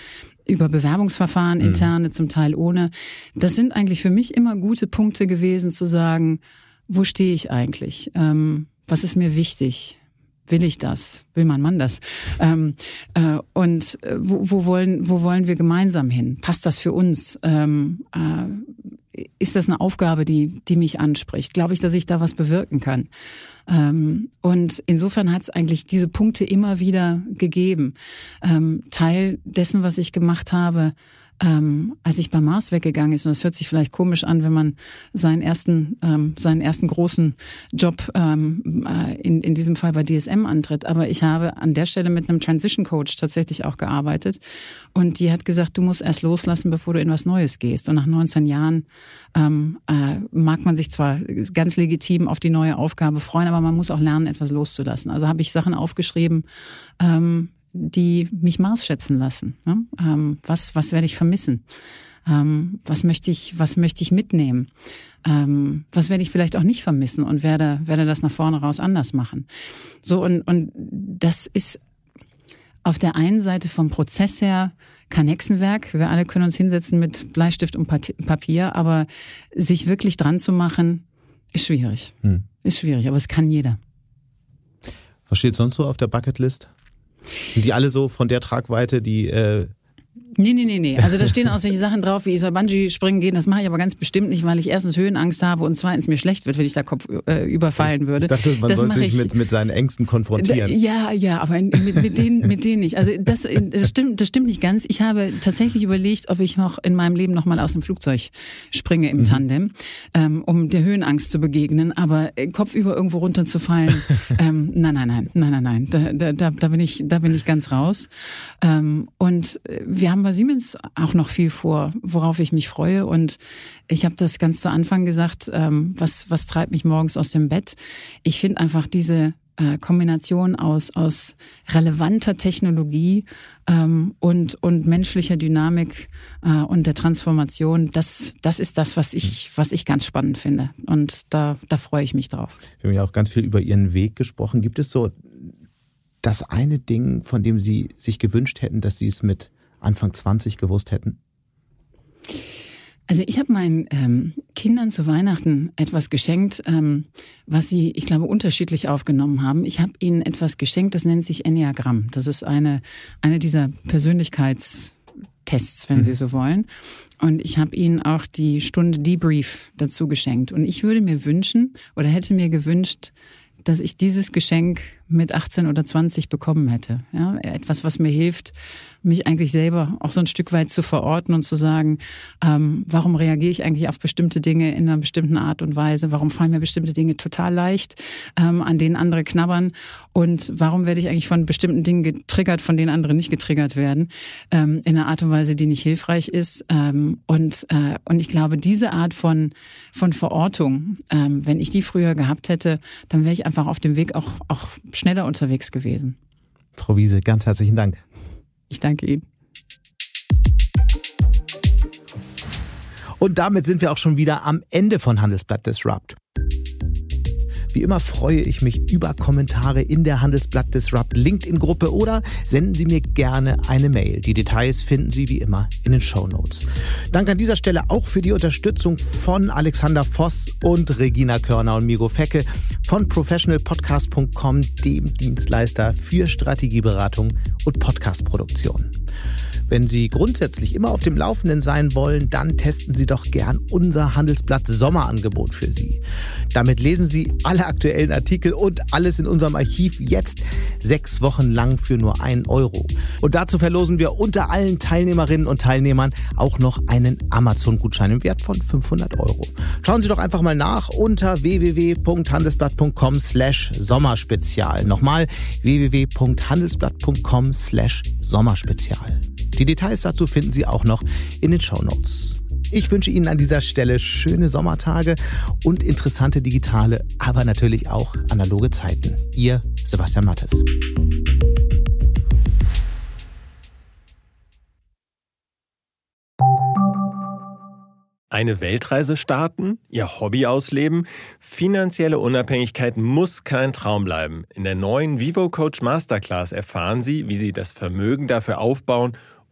[SPEAKER 1] über Bewerbungsverfahren, mhm. interne, mhm. zum Teil ohne. Das sind eigentlich für mich immer gute Punkte gewesen, zu sagen, wo stehe ich eigentlich? Ähm, was ist mir wichtig? Will ich das? Will mein Mann das? Ähm, äh, und äh, wo, wo, wollen, wo wollen wir gemeinsam hin? Passt das für uns? Ähm, äh, ist das eine Aufgabe, die, die mich anspricht? Glaube ich, dass ich da was bewirken kann? Ähm, und insofern hat es eigentlich diese Punkte immer wieder gegeben. Ähm, Teil dessen, was ich gemacht habe, ähm, als ich bei Mars weggegangen ist, und das hört sich vielleicht komisch an, wenn man seinen ersten, ähm, seinen ersten großen Job ähm, äh, in, in diesem Fall bei DSM antritt, aber ich habe an der Stelle mit einem Transition Coach tatsächlich auch gearbeitet und die hat gesagt, du musst erst loslassen, bevor du in was Neues gehst. Und nach 19 Jahren ähm, äh, mag man sich zwar ganz legitim auf die neue Aufgabe freuen, aber man muss auch lernen, etwas loszulassen. Also habe ich Sachen aufgeschrieben, ähm, die mich Mars schätzen lassen. Ne? Ähm, was, was werde ich vermissen? Ähm, was möchte ich, was möchte ich mitnehmen? Ähm, was werde ich vielleicht auch nicht vermissen und werde, werde das nach vorne raus anders machen? So, und, und das ist auf der einen Seite vom Prozess her kein Hexenwerk. Wir alle können uns hinsetzen mit Bleistift und Papier, aber sich wirklich dran zu machen, ist schwierig. Hm. Ist schwierig, aber es kann jeder.
[SPEAKER 2] Was steht sonst so auf der Bucketlist? Sind die alle so von der Tragweite, die äh,
[SPEAKER 1] Nee, nee, nee, nee. Also da stehen auch solche Sachen drauf, wie ich soll Bungee springen gehen. Das mache ich aber ganz bestimmt nicht, weil ich erstens Höhenangst habe und zweitens mir schlecht wird, wenn ich da Kopf äh, überfallen würde.
[SPEAKER 2] Ich dachte, man das sollte sich mit, mit seinen Ängsten konfrontieren.
[SPEAKER 1] Ja, ja, aber mit, mit, denen, mit denen nicht. Also das, das, stimmt, das stimmt nicht ganz. Ich habe tatsächlich überlegt, ob ich noch in meinem Leben noch mal aus dem Flugzeug springe im mhm. Tandem, ähm, um der Höhenangst zu begegnen. Aber äh, kopfüber irgendwo runterzufallen, ähm, nein, nein, nein, nein, nein, nein. Da, da, da bin ich, da bin ich ganz raus. Ähm, und äh, wir haben bei Siemens auch noch viel vor, worauf ich mich freue. Und ich habe das ganz zu Anfang gesagt, ähm, was, was treibt mich morgens aus dem Bett? Ich finde einfach diese äh, Kombination aus, aus relevanter Technologie ähm, und, und menschlicher Dynamik äh, und der Transformation, das, das ist das, was ich, was ich ganz spannend finde. Und da, da freue ich mich drauf.
[SPEAKER 2] Wir haben ja auch ganz viel über Ihren Weg gesprochen. Gibt es so das eine Ding, von dem Sie sich gewünscht hätten, dass Sie es mit Anfang 20 gewusst hätten?
[SPEAKER 1] Also ich habe meinen ähm, Kindern zu Weihnachten etwas geschenkt, ähm, was sie, ich glaube, unterschiedlich aufgenommen haben. Ich habe ihnen etwas geschenkt, das nennt sich Enneagramm. Das ist eine, eine dieser Persönlichkeitstests, wenn mhm. Sie so wollen. Und ich habe ihnen auch die Stunde Debrief dazu geschenkt. Und ich würde mir wünschen oder hätte mir gewünscht, dass ich dieses Geschenk mit 18 oder 20 bekommen hätte. Ja, etwas, was mir hilft, mich eigentlich selber auch so ein Stück weit zu verorten und zu sagen, ähm, warum reagiere ich eigentlich auf bestimmte Dinge in einer bestimmten Art und Weise? Warum fallen mir bestimmte Dinge total leicht, ähm, an denen andere knabbern? Und warum werde ich eigentlich von bestimmten Dingen getriggert, von denen andere nicht getriggert werden? Ähm, in einer Art und Weise, die nicht hilfreich ist. Ähm, und, äh, und ich glaube, diese Art von, von Verortung, ähm, wenn ich die früher gehabt hätte, dann wäre ich einfach auf dem Weg auch, auch schneller unterwegs gewesen.
[SPEAKER 2] Frau Wiese, ganz herzlichen Dank.
[SPEAKER 1] Ich danke Ihnen.
[SPEAKER 2] Und damit sind wir auch schon wieder am Ende von Handelsblatt Disrupt. Wie immer freue ich mich über Kommentare in der Handelsblatt Disrupt LinkedIn-Gruppe oder senden Sie mir gerne eine Mail. Die Details finden Sie wie immer in den Show Notes. Danke an dieser Stelle auch für die Unterstützung von Alexander Voss und Regina Körner und Migo Fecke von professionalpodcast.com, dem Dienstleister für Strategieberatung und Podcastproduktion. Wenn Sie grundsätzlich immer auf dem Laufenden sein wollen, dann testen Sie doch gern unser Handelsblatt Sommerangebot für Sie. Damit lesen Sie alle aktuellen Artikel und alles in unserem Archiv jetzt sechs Wochen lang für nur einen Euro. Und dazu verlosen wir unter allen Teilnehmerinnen und Teilnehmern auch noch einen Amazon-Gutschein im Wert von 500 Euro. Schauen Sie doch einfach mal nach unter www.handelsblatt.com slash Sommerspezial. Nochmal www.handelsblatt.com slash Sommerspezial. Die Details dazu finden Sie auch noch in den Show Notes. Ich wünsche Ihnen an dieser Stelle schöne Sommertage und interessante digitale, aber natürlich auch analoge Zeiten. Ihr Sebastian Mattes.
[SPEAKER 5] Eine Weltreise starten, ihr Hobby ausleben, finanzielle Unabhängigkeit muss kein Traum bleiben. In der neuen Vivo Coach Masterclass erfahren Sie, wie Sie das Vermögen dafür aufbauen